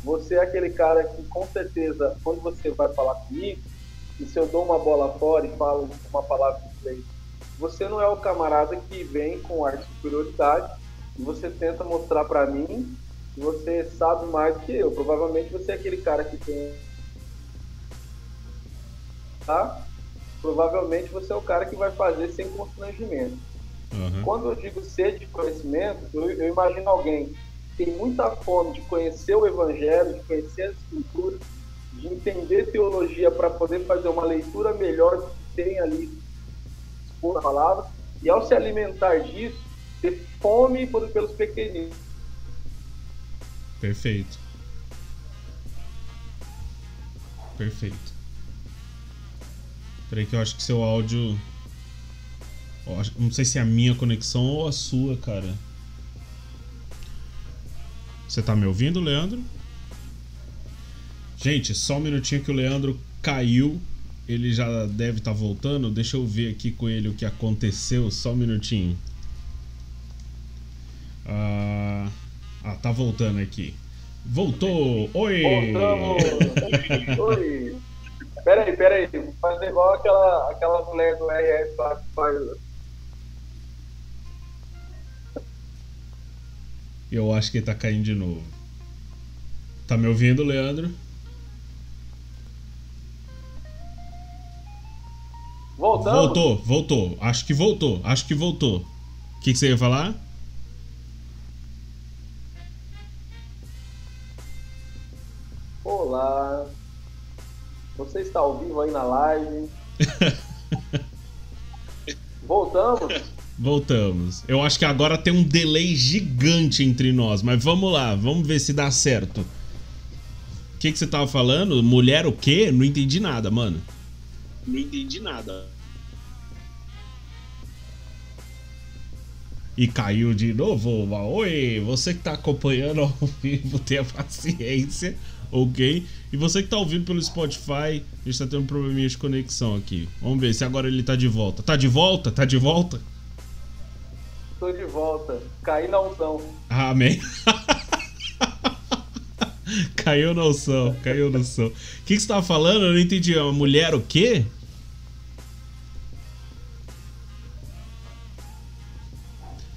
Speaker 2: você é aquele cara que, com certeza, quando você vai falar comigo, e se eu dou uma bola fora e falo uma palavra de inglês, você não é o camarada que vem com ar de superioridade e você tenta mostrar para mim você sabe mais do que eu. Provavelmente você é aquele cara que tem. Tá? Provavelmente você é o cara que vai fazer sem constrangimento. Uhum. Quando eu digo sede de conhecimento, eu, eu imagino alguém que tem muita fome de conhecer o Evangelho, de conhecer as Escrituras, de entender teologia para poder fazer uma leitura melhor do que tem ali por palavra, e ao se alimentar disso, ter fome pelos pequeninos
Speaker 1: Perfeito. Perfeito. Peraí que eu acho que seu áudio. Não sei se é a minha conexão ou a sua, cara. Você tá me ouvindo, Leandro? Gente, só um minutinho que o Leandro caiu. Ele já deve estar tá voltando. Deixa eu ver aqui com ele o que aconteceu. Só um minutinho. Ah. Ah, tá voltando aqui. Voltou! Oi!
Speaker 2: Voltamos! Oi! Peraí, peraí. Fazer igual aquela, aquela mulher do RS lá que faz.
Speaker 1: Eu acho que ele tá caindo de novo. Tá me ouvindo, Leandro?
Speaker 2: Voltamos?
Speaker 1: Voltou, voltou. Acho que voltou. Acho que voltou. O que, que você ia falar?
Speaker 2: Olá. Você está ao vivo aí na live? Voltamos?
Speaker 1: Voltamos. Eu acho que agora tem um delay gigante entre nós, mas vamos lá, vamos ver se dá certo. O que, que você tava falando? Mulher o quê? Não entendi nada, mano. Não entendi nada. E caiu de novo. Oi, você que tá acompanhando ao vivo, tenha paciência, ok? E você que tá ouvindo pelo Spotify, a gente tá tendo um probleminha de conexão aqui. Vamos ver se agora ele tá de volta. Tá de volta? Tá de volta?
Speaker 2: Tô de volta. Caí na unção.
Speaker 1: Amém. caiu na unção, caiu na unção. O que, que você tava falando? Eu não entendi. A mulher o quê?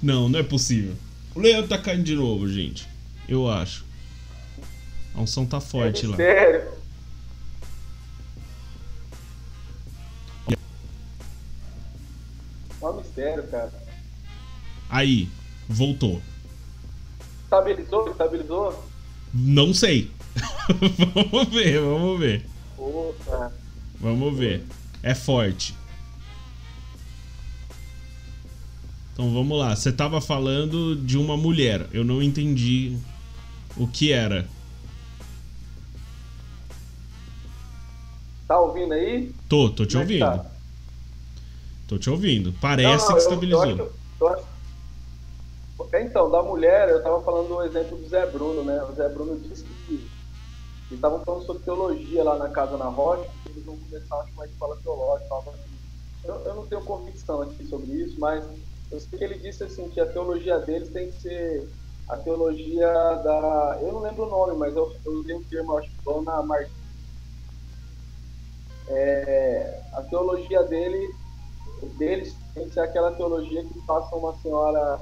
Speaker 1: Não, não é possível. O Leandro tá caindo de novo, gente. Eu acho. A unção tá forte
Speaker 2: é
Speaker 1: lá.
Speaker 2: Sério? É um mistério, cara.
Speaker 1: Aí, voltou.
Speaker 2: Estabilizou? Estabilizou?
Speaker 1: Não sei. vamos ver, vamos ver.
Speaker 2: Opa.
Speaker 1: Vamos ver. É forte. Então vamos lá. Você tava falando de uma mulher. Eu não entendi o que era.
Speaker 2: Tá ouvindo aí?
Speaker 1: Tô, tô te
Speaker 2: Como é que
Speaker 1: ouvindo.
Speaker 2: tá?
Speaker 1: Tô te ouvindo. Parece
Speaker 2: Não,
Speaker 1: que
Speaker 2: eu-
Speaker 1: estabilizou.
Speaker 2: eu acho- eu acho- Então, da mulher, eu tava falando do exemplo do Zé Bruno, né? O Zé Bruno disse que estavam falando sobre teologia lá na Casa na Rocha, eles vão começar acho, uma escola teológica. assim. Eu, eu não tenho convicção aqui sobre isso, mas eu sei que ele disse assim que a teologia deles tem que ser a teologia da. Eu não lembro o nome, mas eu, eu usei um termo, acho que Dona Martins. É, a teologia dele deles tem que ser aquela teologia que passa uma senhora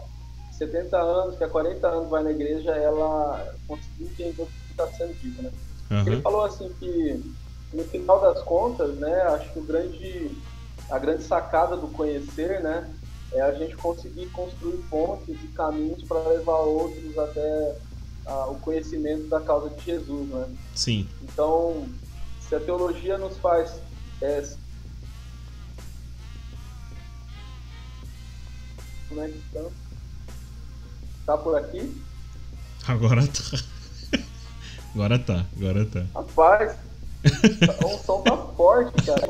Speaker 2: 70 anos, que há 40 anos vai na igreja, ela conseguiu entender o que está sendo dito, né? Ele
Speaker 1: Aham.
Speaker 2: falou assim que no final das contas, né, acho que o grande, a grande sacada do conhecer, né, é a gente conseguir construir pontes e caminhos para levar outros até ah, o conhecimento da causa de Jesus, né?
Speaker 1: Sim.
Speaker 2: Então, se a teologia nos faz é, conexão, tá por aqui?
Speaker 1: Agora tá. Agora tá, agora tá.
Speaker 2: Rapaz, o som tá forte, cara.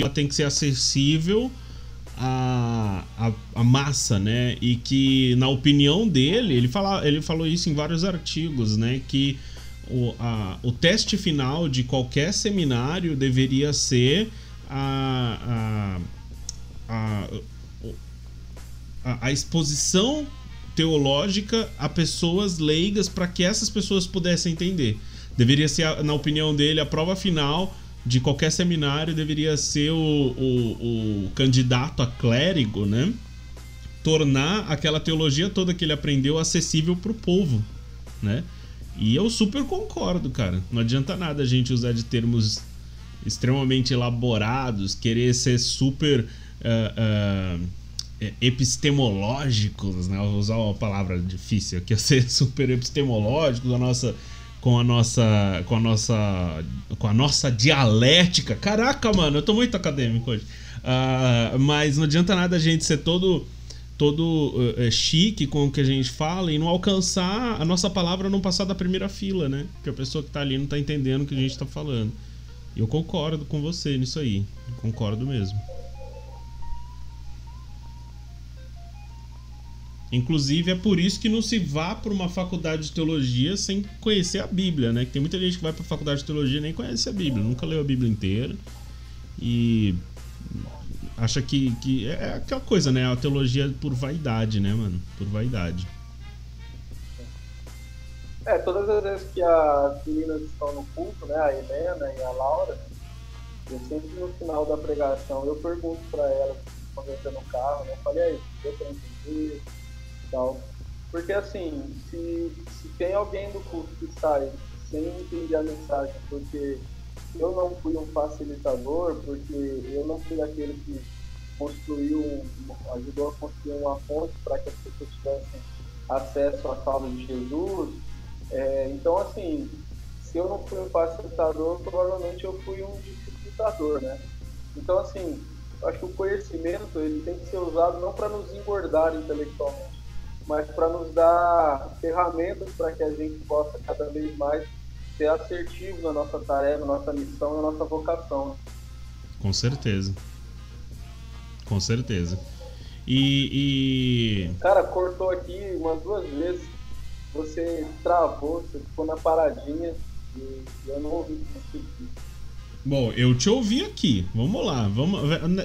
Speaker 1: Ela tem que ser acessível à, à, à massa, né? E que, na opinião dele, ele, fala, ele falou isso em vários artigos, né? Que o, a, o teste final de qualquer seminário deveria ser a, a, a, a, a exposição teológica a pessoas leigas para que essas pessoas pudessem entender. Deveria ser, na opinião dele, a prova final de qualquer seminário deveria ser o, o, o candidato a clérigo, né? Tornar aquela teologia toda que ele aprendeu acessível para o povo, né? E eu super concordo, cara. Não adianta nada a gente usar de termos extremamente elaborados, querer ser super ah, é, epistemológicos, né? Vou usar uma palavra difícil aqui, ser super epistemológicos a nossa com a nossa com a nossa com a nossa dialética. Caraca, mano, eu tô muito acadêmico hoje. Ah, mas não adianta nada a gente ser todo todo eh, chique com o que a gente fala e não alcançar a nossa palavra não passar da primeira fila, né? Porque a pessoa que tá ali não tá entendendo o que a gente tá falando. Eu concordo com você nisso aí. Concordo mesmo. Inclusive é por isso que não se vá para uma faculdade de teologia sem conhecer a Bíblia, né? Que tem muita gente que vai para faculdade de teologia e nem conhece a Bíblia, nunca leu a Bíblia inteira e acha que, que é aquela coisa, né? A teologia por vaidade, né, mano? Por vaidade.
Speaker 2: É, todas as vezes que as meninas estão no culto, né, a Helena e a Laura, eu sempre no final da pregação eu pergunto para elas, quando eu no carro, né, eu falei, aí, deu para entender tal. Porque assim, se, se tem alguém do culto que sai sem entender a mensagem porque eu não fui um facilitador porque eu não fui aquele que construiu, ajudou a construir uma fonte para que as pessoas tivessem acesso à causa de Jesus. É, então, assim, se eu não fui um facilitador, provavelmente eu fui um dificultador, né? Então, assim, acho que o conhecimento ele tem que ser usado não para nos engordar intelectualmente, mas para nos dar ferramentas para que a gente possa cada vez mais ser assertivo na nossa tarefa, na nossa missão, na nossa vocação.
Speaker 1: Com certeza. Com certeza. E,
Speaker 2: e, Cara, cortou aqui umas duas vezes. Você travou, você ficou na paradinha e eu não ouvi você
Speaker 1: Bom, eu te ouvi aqui. Vamos lá. Vamos,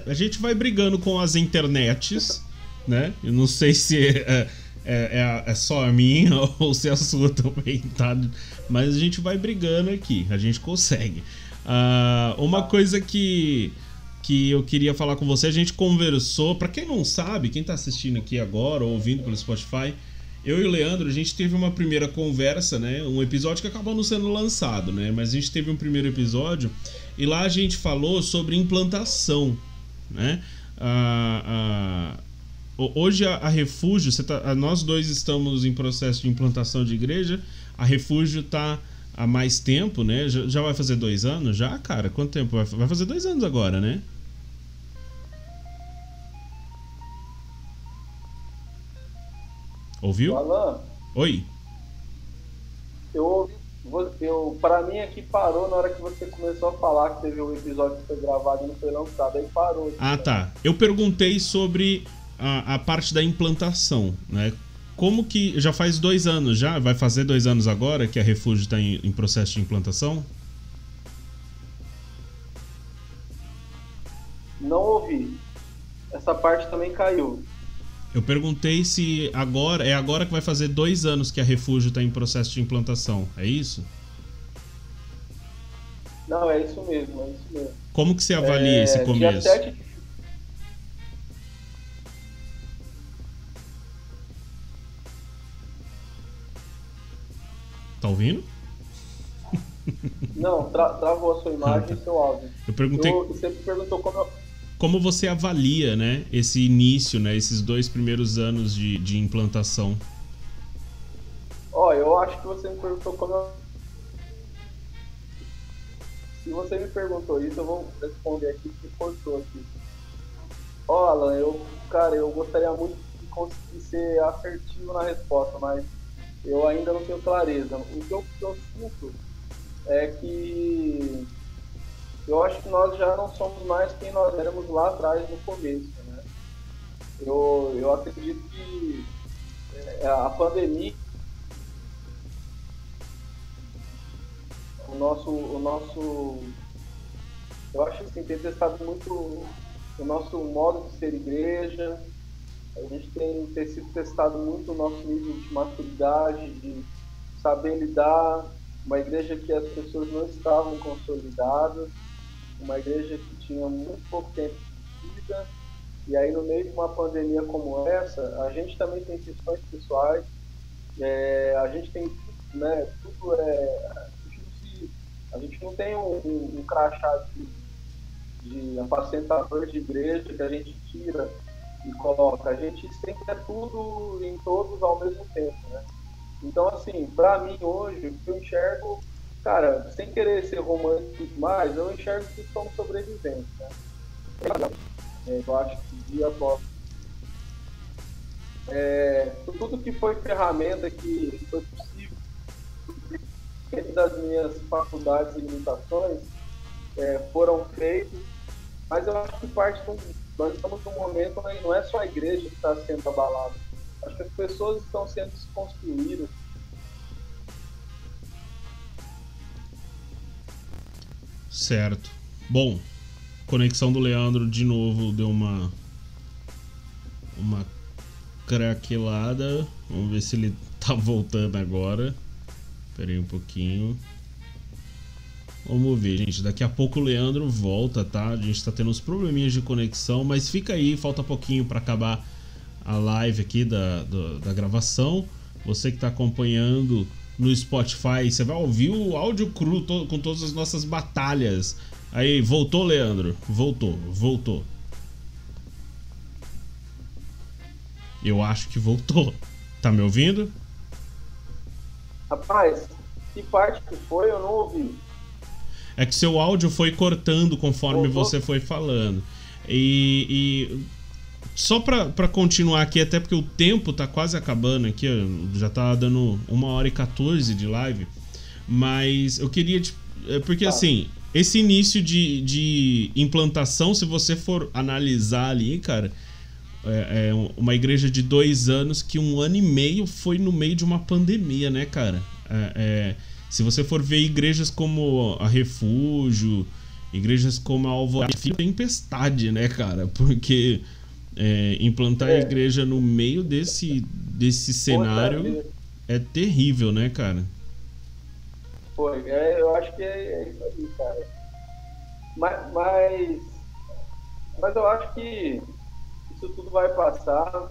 Speaker 1: a gente vai brigando com as internets, né? Eu não sei se é, é, é, é só a minha ou se a sua também tá. Mas a gente vai brigando aqui. A gente consegue. Uh, uma coisa que que eu queria falar com você. A gente conversou. Para quem não sabe, quem tá assistindo aqui agora ou ouvindo pelo Spotify, eu e o Leandro, a gente teve uma primeira conversa, né? Um episódio que acabou não sendo lançado, né? Mas a gente teve um primeiro episódio e lá a gente falou sobre implantação, né? Ah, ah, hoje a, a Refúgio, tá, nós dois estamos em processo de implantação de igreja. A Refúgio tá há mais tempo, né? Já, já vai fazer dois anos? Já, cara? Quanto tempo? Vai, vai fazer dois anos agora, né? Ouviu?
Speaker 2: Alan.
Speaker 1: Oi.
Speaker 2: Eu ouvi. Eu, para mim aqui parou na hora que você começou a falar que teve um episódio que foi gravado e não foi lançado. Aí parou.
Speaker 1: Ah, tá. Eu perguntei sobre a, a parte da implantação, né? Como que já faz dois anos já? Vai fazer dois anos agora que a Refúgio está em, em processo de implantação?
Speaker 2: Não ouvi. Essa parte também caiu.
Speaker 1: Eu perguntei se agora é agora que vai fazer dois anos que a Refúgio está em processo de implantação. É isso?
Speaker 2: Não, é isso mesmo, é isso mesmo.
Speaker 1: Como que você avalia é, esse começo? Dia 7 Tá ouvindo?
Speaker 2: Não, tra travou a sua imagem ah, tá. e seu áudio.
Speaker 1: Eu perguntei.
Speaker 2: Eu, você perguntou como eu
Speaker 1: como você avalia né, esse início, né, esses dois primeiros anos de, de implantação?
Speaker 2: Ó, oh, eu acho que você me perguntou como eu... Se você me perguntou isso, eu vou responder aqui que cortou aqui. Ó, oh, Alan, eu, cara, eu gostaria muito de conseguir ser assertivo na resposta, mas eu ainda não tenho clareza. O que eu, que eu sinto é que eu acho que nós já não somos mais quem nós éramos lá atrás no começo. Né? Eu, eu acredito que é, a pandemia, o nosso, o nosso, eu acho assim, tem testado muito o nosso modo de ser igreja, a gente tem, tem sido testado muito o nosso nível de maturidade, de saber lidar, uma igreja que as pessoas não estavam consolidadas, uma igreja que tinha muito pouco tempo de vida, e aí no meio de uma pandemia como essa, a gente também tem questões pessoais, é, a gente tem né, tudo é. A gente não, tem um, um, um crachá de, de apacentador de igreja que a gente tira e coloca. A gente sempre é tudo em todos ao mesmo tempo, né? Então, assim, para mim hoje, eu enxergo cara, sem querer ser romântico demais, eu enxergo que somos sobreviventes, né? É, eu acho que dia após é, tudo que foi ferramenta que foi possível dentro das minhas faculdades e limitações é, foram feitos, mas eu acho que parte do, nós estamos num momento onde não é só a igreja que está sendo abalada, acho que as pessoas estão sendo desconstruídas,
Speaker 1: Certo. Bom, conexão do Leandro de novo deu uma uma craquelada. Vamos ver se ele tá voltando agora. Espera aí um pouquinho. Vamos ver, gente. Daqui a pouco o Leandro volta, tá? A gente tá tendo uns probleminhas de conexão, mas fica aí, falta pouquinho para acabar a live aqui da, da, da gravação. Você que está acompanhando no Spotify. Você vai ouvir o áudio cru to com todas as nossas batalhas. Aí, voltou, Leandro? Voltou, voltou. Eu acho que voltou. Tá me ouvindo?
Speaker 2: Rapaz, que parte que foi eu não ouvi.
Speaker 1: É que seu áudio foi cortando conforme voltou? você foi falando. E, e só para continuar aqui, até porque o tempo tá quase acabando aqui, já tá dando uma hora e 14 de live. Mas eu queria. É porque tá. assim, esse início de, de implantação, se você for analisar ali, cara, é, é, uma igreja de dois anos que um ano e meio foi no meio de uma pandemia, né, cara? É, é se você for ver igrejas como a Refúgio, igrejas como a Alvorada, tempestade, né, cara? Porque é, implantar a é. igreja no meio desse, desse cenário é terrível, né, cara?
Speaker 2: Foi, é, eu acho que é, é, isso aí, cara. Mas, mas, mas eu acho que isso tudo vai passar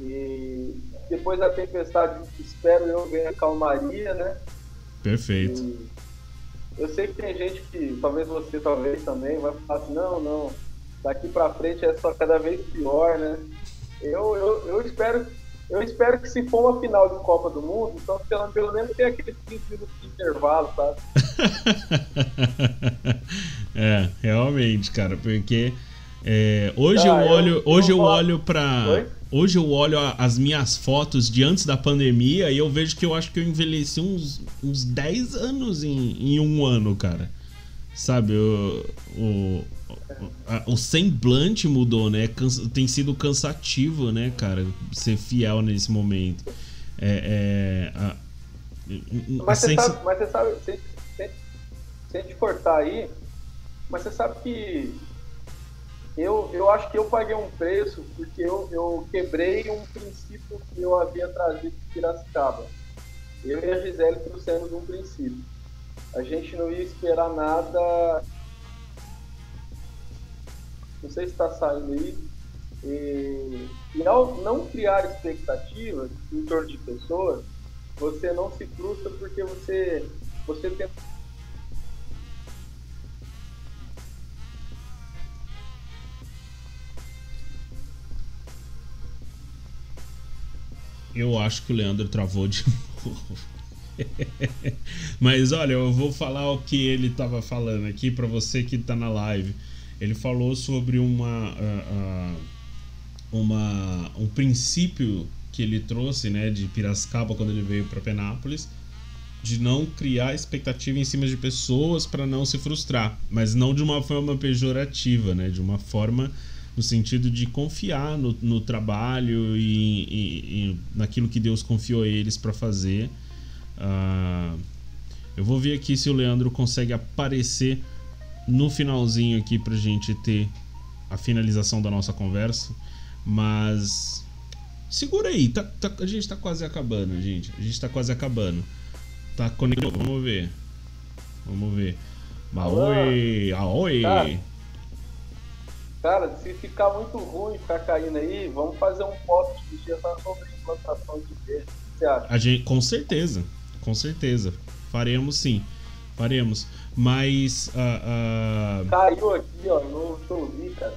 Speaker 2: e depois da tempestade, espero eu a calmaria, né?
Speaker 1: Perfeito. E
Speaker 2: eu sei que tem gente que, talvez você talvez também, vai falar assim, não, não, daqui para frente é só cada vez pior, né? Eu, eu, eu espero eu espero que se for uma final de Copa do Mundo, então pelo, pelo menos tem aqueles 15 minutos de intervalo, sabe?
Speaker 1: é, realmente, cara, porque é, hoje ah, eu olho, eu, hoje eu olho para hoje eu olho as minhas fotos de antes da pandemia e eu vejo que eu acho que eu envelheci uns, uns 10 anos em, em um ano, cara. Sabe, o, o, o semblante mudou, né? Tem sido cansativo, né, cara? Ser fiel nesse momento. É, é a,
Speaker 2: mas, você sabe, mas você sabe, cortar aí, mas você sabe que eu, eu acho que eu paguei um preço porque eu, eu quebrei um princípio que eu havia trazido de Piracicaba. Eu e a Gisele trouxemos um princípio. A gente não ia esperar nada não sei se está saindo aí, e, e, ao não criar expectativas em torno de pessoas, você não se frustra porque você, você tem
Speaker 1: Eu acho que o Leandro travou de novo. Mas olha, eu vou falar o que ele estava falando aqui para você que está na live. Ele falou sobre uma, uh, uh, uma um princípio que ele trouxe, né, de Piracicaba quando ele veio para Penápolis, de não criar expectativa em cima de pessoas para não se frustrar, mas não de uma forma pejorativa, né, de uma forma no sentido de confiar no, no trabalho e, e, e, naquilo que Deus confiou a eles para fazer. Uh, eu vou ver aqui se o Leandro consegue aparecer no finalzinho aqui pra gente ter a finalização da nossa conversa. Mas segura aí, tá, tá, a gente tá quase acabando, gente. A gente tá quase acabando. Tá conectado, vamos ver. Vamos ver. Maoi, aoi.
Speaker 2: Cara, cara, se ficar muito ruim, ficar caindo aí, vamos fazer um post de dia sobre implantação de verde. O que você acha? A
Speaker 1: gente, com certeza, com certeza. Faremos sim. Faremos. Mas. Uh,
Speaker 2: uh... Caiu aqui, ó, não tô ouvindo, cara.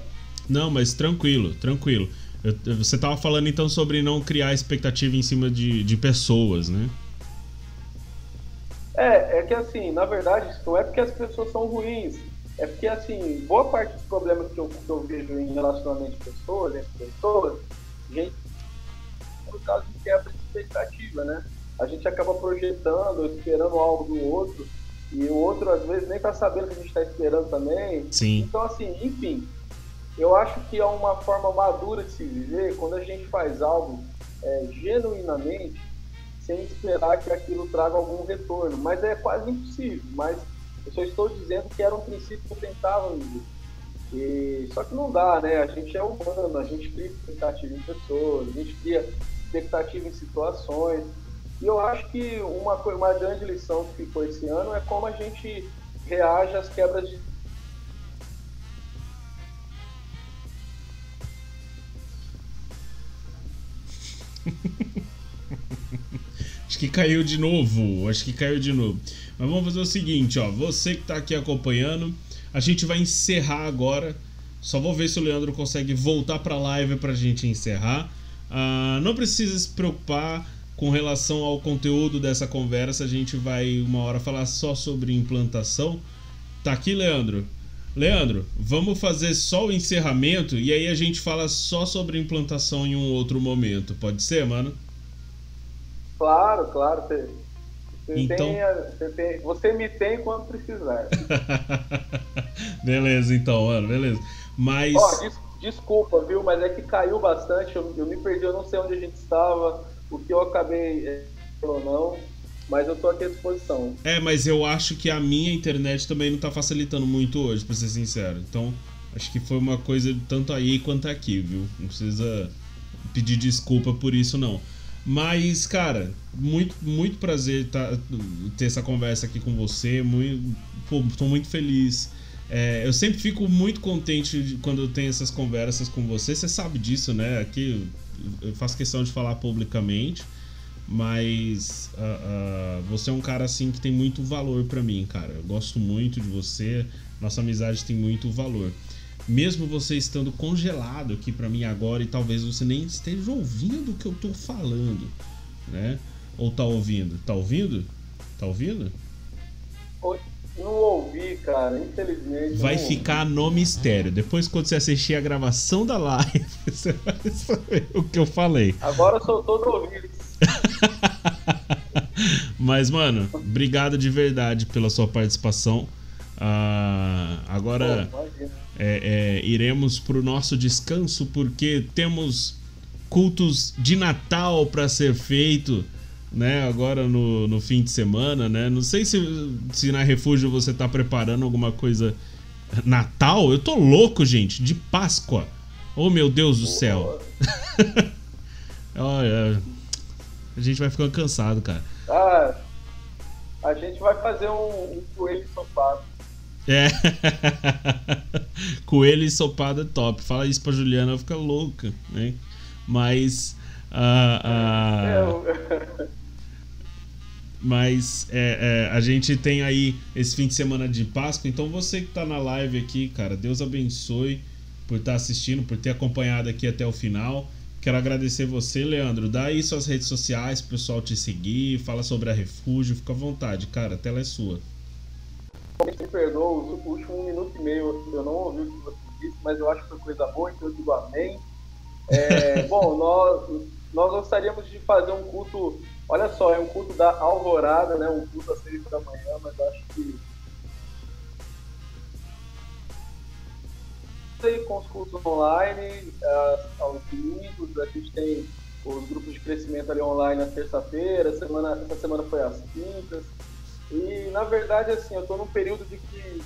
Speaker 1: Não, mas tranquilo, tranquilo. Eu, você tava falando então sobre não criar expectativa em cima de, de pessoas, né?
Speaker 2: É, é que assim, na verdade, isso não é porque as pessoas são ruins. É porque, assim, boa parte dos problemas que eu, que eu vejo em relacionamento de pessoas, entre pessoas, gente, por causa de quebra de expectativa, né? A gente acaba projetando, esperando algo do outro, e o outro, às vezes, nem tá sabendo que a gente está esperando também.
Speaker 1: Sim.
Speaker 2: Então, assim, enfim, eu acho que é uma forma madura de se viver quando a gente faz algo é, genuinamente, sem esperar que aquilo traga algum retorno. Mas é quase impossível. Mas eu só estou dizendo que era um princípio que eu tentava viver. E, só que não dá, né? A gente é humano, a gente cria expectativa em pessoas, a gente cria expectativa em situações. E eu acho que uma, uma grande lição que ficou esse ano é como a gente reage às quebras de
Speaker 1: Acho que caiu de novo. Acho que caiu de novo. Mas vamos fazer o seguinte, ó. Você que tá aqui acompanhando, a gente vai encerrar agora. Só vou ver se o Leandro consegue voltar pra live pra gente encerrar. Uh, não precisa se preocupar com relação ao conteúdo dessa conversa. A gente vai uma hora falar só sobre implantação. Tá aqui, Leandro? Leandro, vamos fazer só o encerramento e aí a gente fala só sobre implantação em um outro momento. Pode ser, mano?
Speaker 2: Claro, claro. Você, então... Tem, você, tem, você me tem quando precisar.
Speaker 1: beleza, então, mano, beleza. Mas.
Speaker 2: Des, desculpa, viu? Mas é que caiu bastante. Eu, eu, me perdi, eu não sei onde a gente estava, o que eu acabei é, ou não. Mas eu tô aqui à disposição.
Speaker 1: É, mas eu acho que a minha internet também não tá facilitando muito hoje, pra ser sincero. Então, acho que foi uma coisa tanto aí quanto aqui, viu? Não precisa pedir desculpa por isso, não. Mas, cara, muito, muito prazer tá, ter essa conversa aqui com você. Muito, pô, tô muito feliz. É, eu sempre fico muito contente quando eu tenho essas conversas com você. Você sabe disso, né? Aqui eu faço questão de falar publicamente. Mas uh, uh, você é um cara assim que tem muito valor para mim, cara. Eu gosto muito de você. Nossa amizade tem muito valor. Mesmo você estando congelado aqui para mim agora e talvez você nem esteja ouvindo o que eu tô falando, né? Ou tá ouvindo? Tá ouvindo? Tá ouvindo?
Speaker 2: Não ouvi, cara, infelizmente.
Speaker 1: Vai ficar no mistério. Depois, quando você assistir a gravação da live, você vai saber o que eu falei.
Speaker 2: Agora eu sou todo ouvido.
Speaker 1: Mas, mano, obrigado de verdade pela sua participação. Uh, agora é, é, iremos pro nosso descanso porque temos cultos de Natal para ser feito, né? Agora no, no fim de semana, né? Não sei se, se na Refúgio você tá preparando alguma coisa Natal. Eu tô louco, gente, de Páscoa. Oh, meu Deus do céu. Olha, a gente vai ficando cansado, cara.
Speaker 2: Ah, a gente vai fazer um, um coelho ensopado.
Speaker 1: É. coelho ensopado é top. Fala isso pra Juliana, ela fica louca, né? Mas. Uh, uh... Mas é, é, a gente tem aí esse fim de semana de Páscoa. Então você que tá na live aqui, cara, Deus abençoe por estar tá assistindo, por ter acompanhado aqui até o final. Quero agradecer você, Leandro. Dá aí suas redes sociais pro pessoal te seguir, fala sobre a Refúgio, fica à vontade, cara, a tela é sua.
Speaker 2: Me perdoa, o último minuto e meio eu não ouvi o que você disse, mas eu acho que foi coisa boa, então eu digo amém. É, bom, nós, nós gostaríamos de fazer um culto, olha só, é um culto da alvorada, né? Um culto às seis da manhã, mas eu acho que com os cursos online, aos domingos, a gente tem os grupos de crescimento ali online na terça-feira, semana, essa semana foi às quintas. E na verdade, assim, eu estou num período de que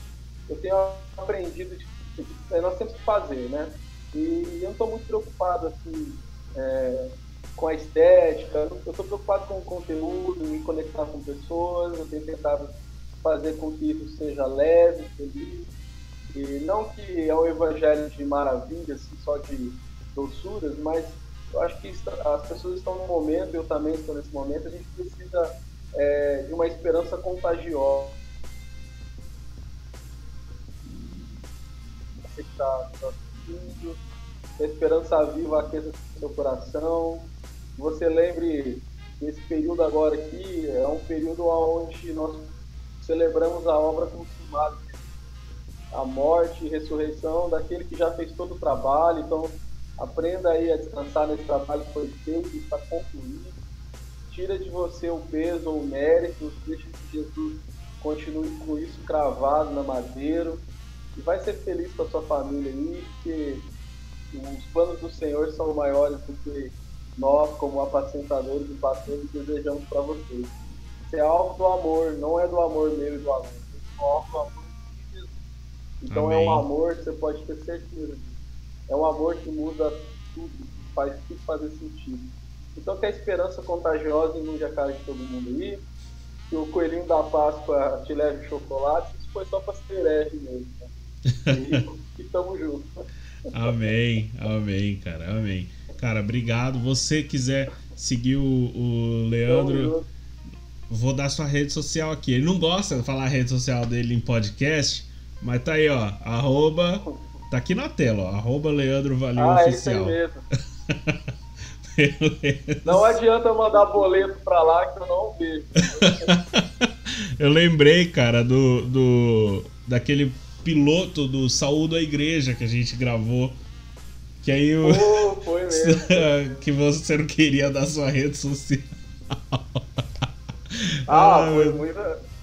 Speaker 2: eu tenho aprendido de, que é, nós temos que fazer, né? E eu não estou muito preocupado assim é, com a estética, eu estou preocupado com o conteúdo, me conectar com pessoas, eu tenho tentado fazer com que isso seja leve, feliz. E não que é um evangelho de maravilhas, assim, só de doçuras, mas eu acho que as pessoas estão no momento, eu também estou nesse momento, a gente precisa é, de uma esperança contagiosa. Você que está assistindo, a esperança viva aqueça seu coração. Você lembre esse período agora aqui, é um período onde nós celebramos a obra consumada a morte e ressurreição daquele que já fez todo o trabalho. Então, aprenda aí a descansar nesse trabalho que foi feito, está concluído. Tira de você o peso ou o mérito, deixa que Jesus continue com isso cravado na madeira. E vai ser feliz com a sua família aí, porque os planos do Senhor são maiores do que nós, como apacentadores e pastores, desejamos para vocês. Isso é algo do amor, não é do amor meu e do aluno. É algo do amor então Amém. é um amor que você pode ter certeza. É um amor que muda tudo, faz tudo fazer sentido. Então que a esperança contagiosa inunde a cara de todo mundo aí, que o coelhinho da Páscoa te leve chocolate, isso foi só para ser herege mesmo. Né? E, e tamo junto.
Speaker 1: Amém, amém, cara, amém. Cara, obrigado. Você quiser seguir o, o Leandro, vou dar sua rede social aqui. Ele não gosta de falar a rede social dele em podcast, mas tá aí, ó. Arroba. Tá aqui na tela, ó. Arroba Leandro Valim
Speaker 2: ah,
Speaker 1: Oficial.
Speaker 2: É isso mesmo. não adianta mandar boleto pra lá que eu não vejo.
Speaker 1: eu lembrei, cara, do, do. daquele piloto do Saúde da Igreja que a gente gravou. Que aí o.
Speaker 2: Oh, foi mesmo.
Speaker 1: que você não queria dar sua rede social.
Speaker 2: Ah, ah foi muito.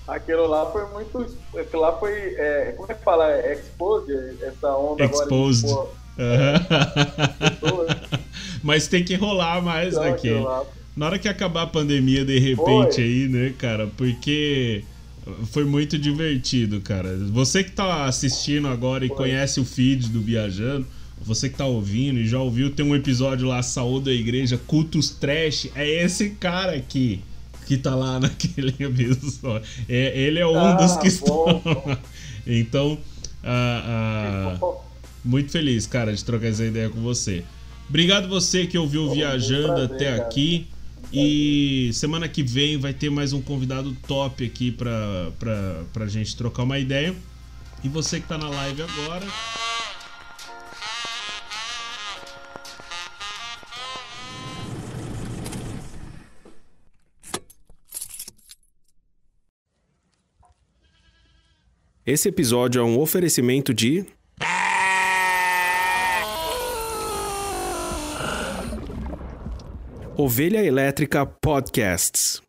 Speaker 2: Aquilo lá foi muito. Aquilo lá foi. É, como é que fala? É exposed? Essa onda
Speaker 1: exposed.
Speaker 2: agora.
Speaker 1: Uhum. Mas tem que rolar mais então, aqui. Na hora que acabar a pandemia, de repente, foi. aí, né, cara? Porque foi muito divertido, cara. Você que tá assistindo agora e foi. conhece o feed do Viajando, você que tá ouvindo e já ouviu, tem um episódio lá, Saúde da Igreja, Cultos Trash, é esse cara aqui que tá lá naquele episódio. É, ele é um ah, dos que bom, estão lá. Então, ah, ah, muito feliz, cara, de trocar essa ideia com você. Obrigado você que ouviu Viajando prazer, até cara. aqui. E semana que vem vai ter mais um convidado top aqui pra, pra, pra gente trocar uma ideia. E você que tá na live agora, Esse episódio é um oferecimento de. Ovelha Elétrica Podcasts.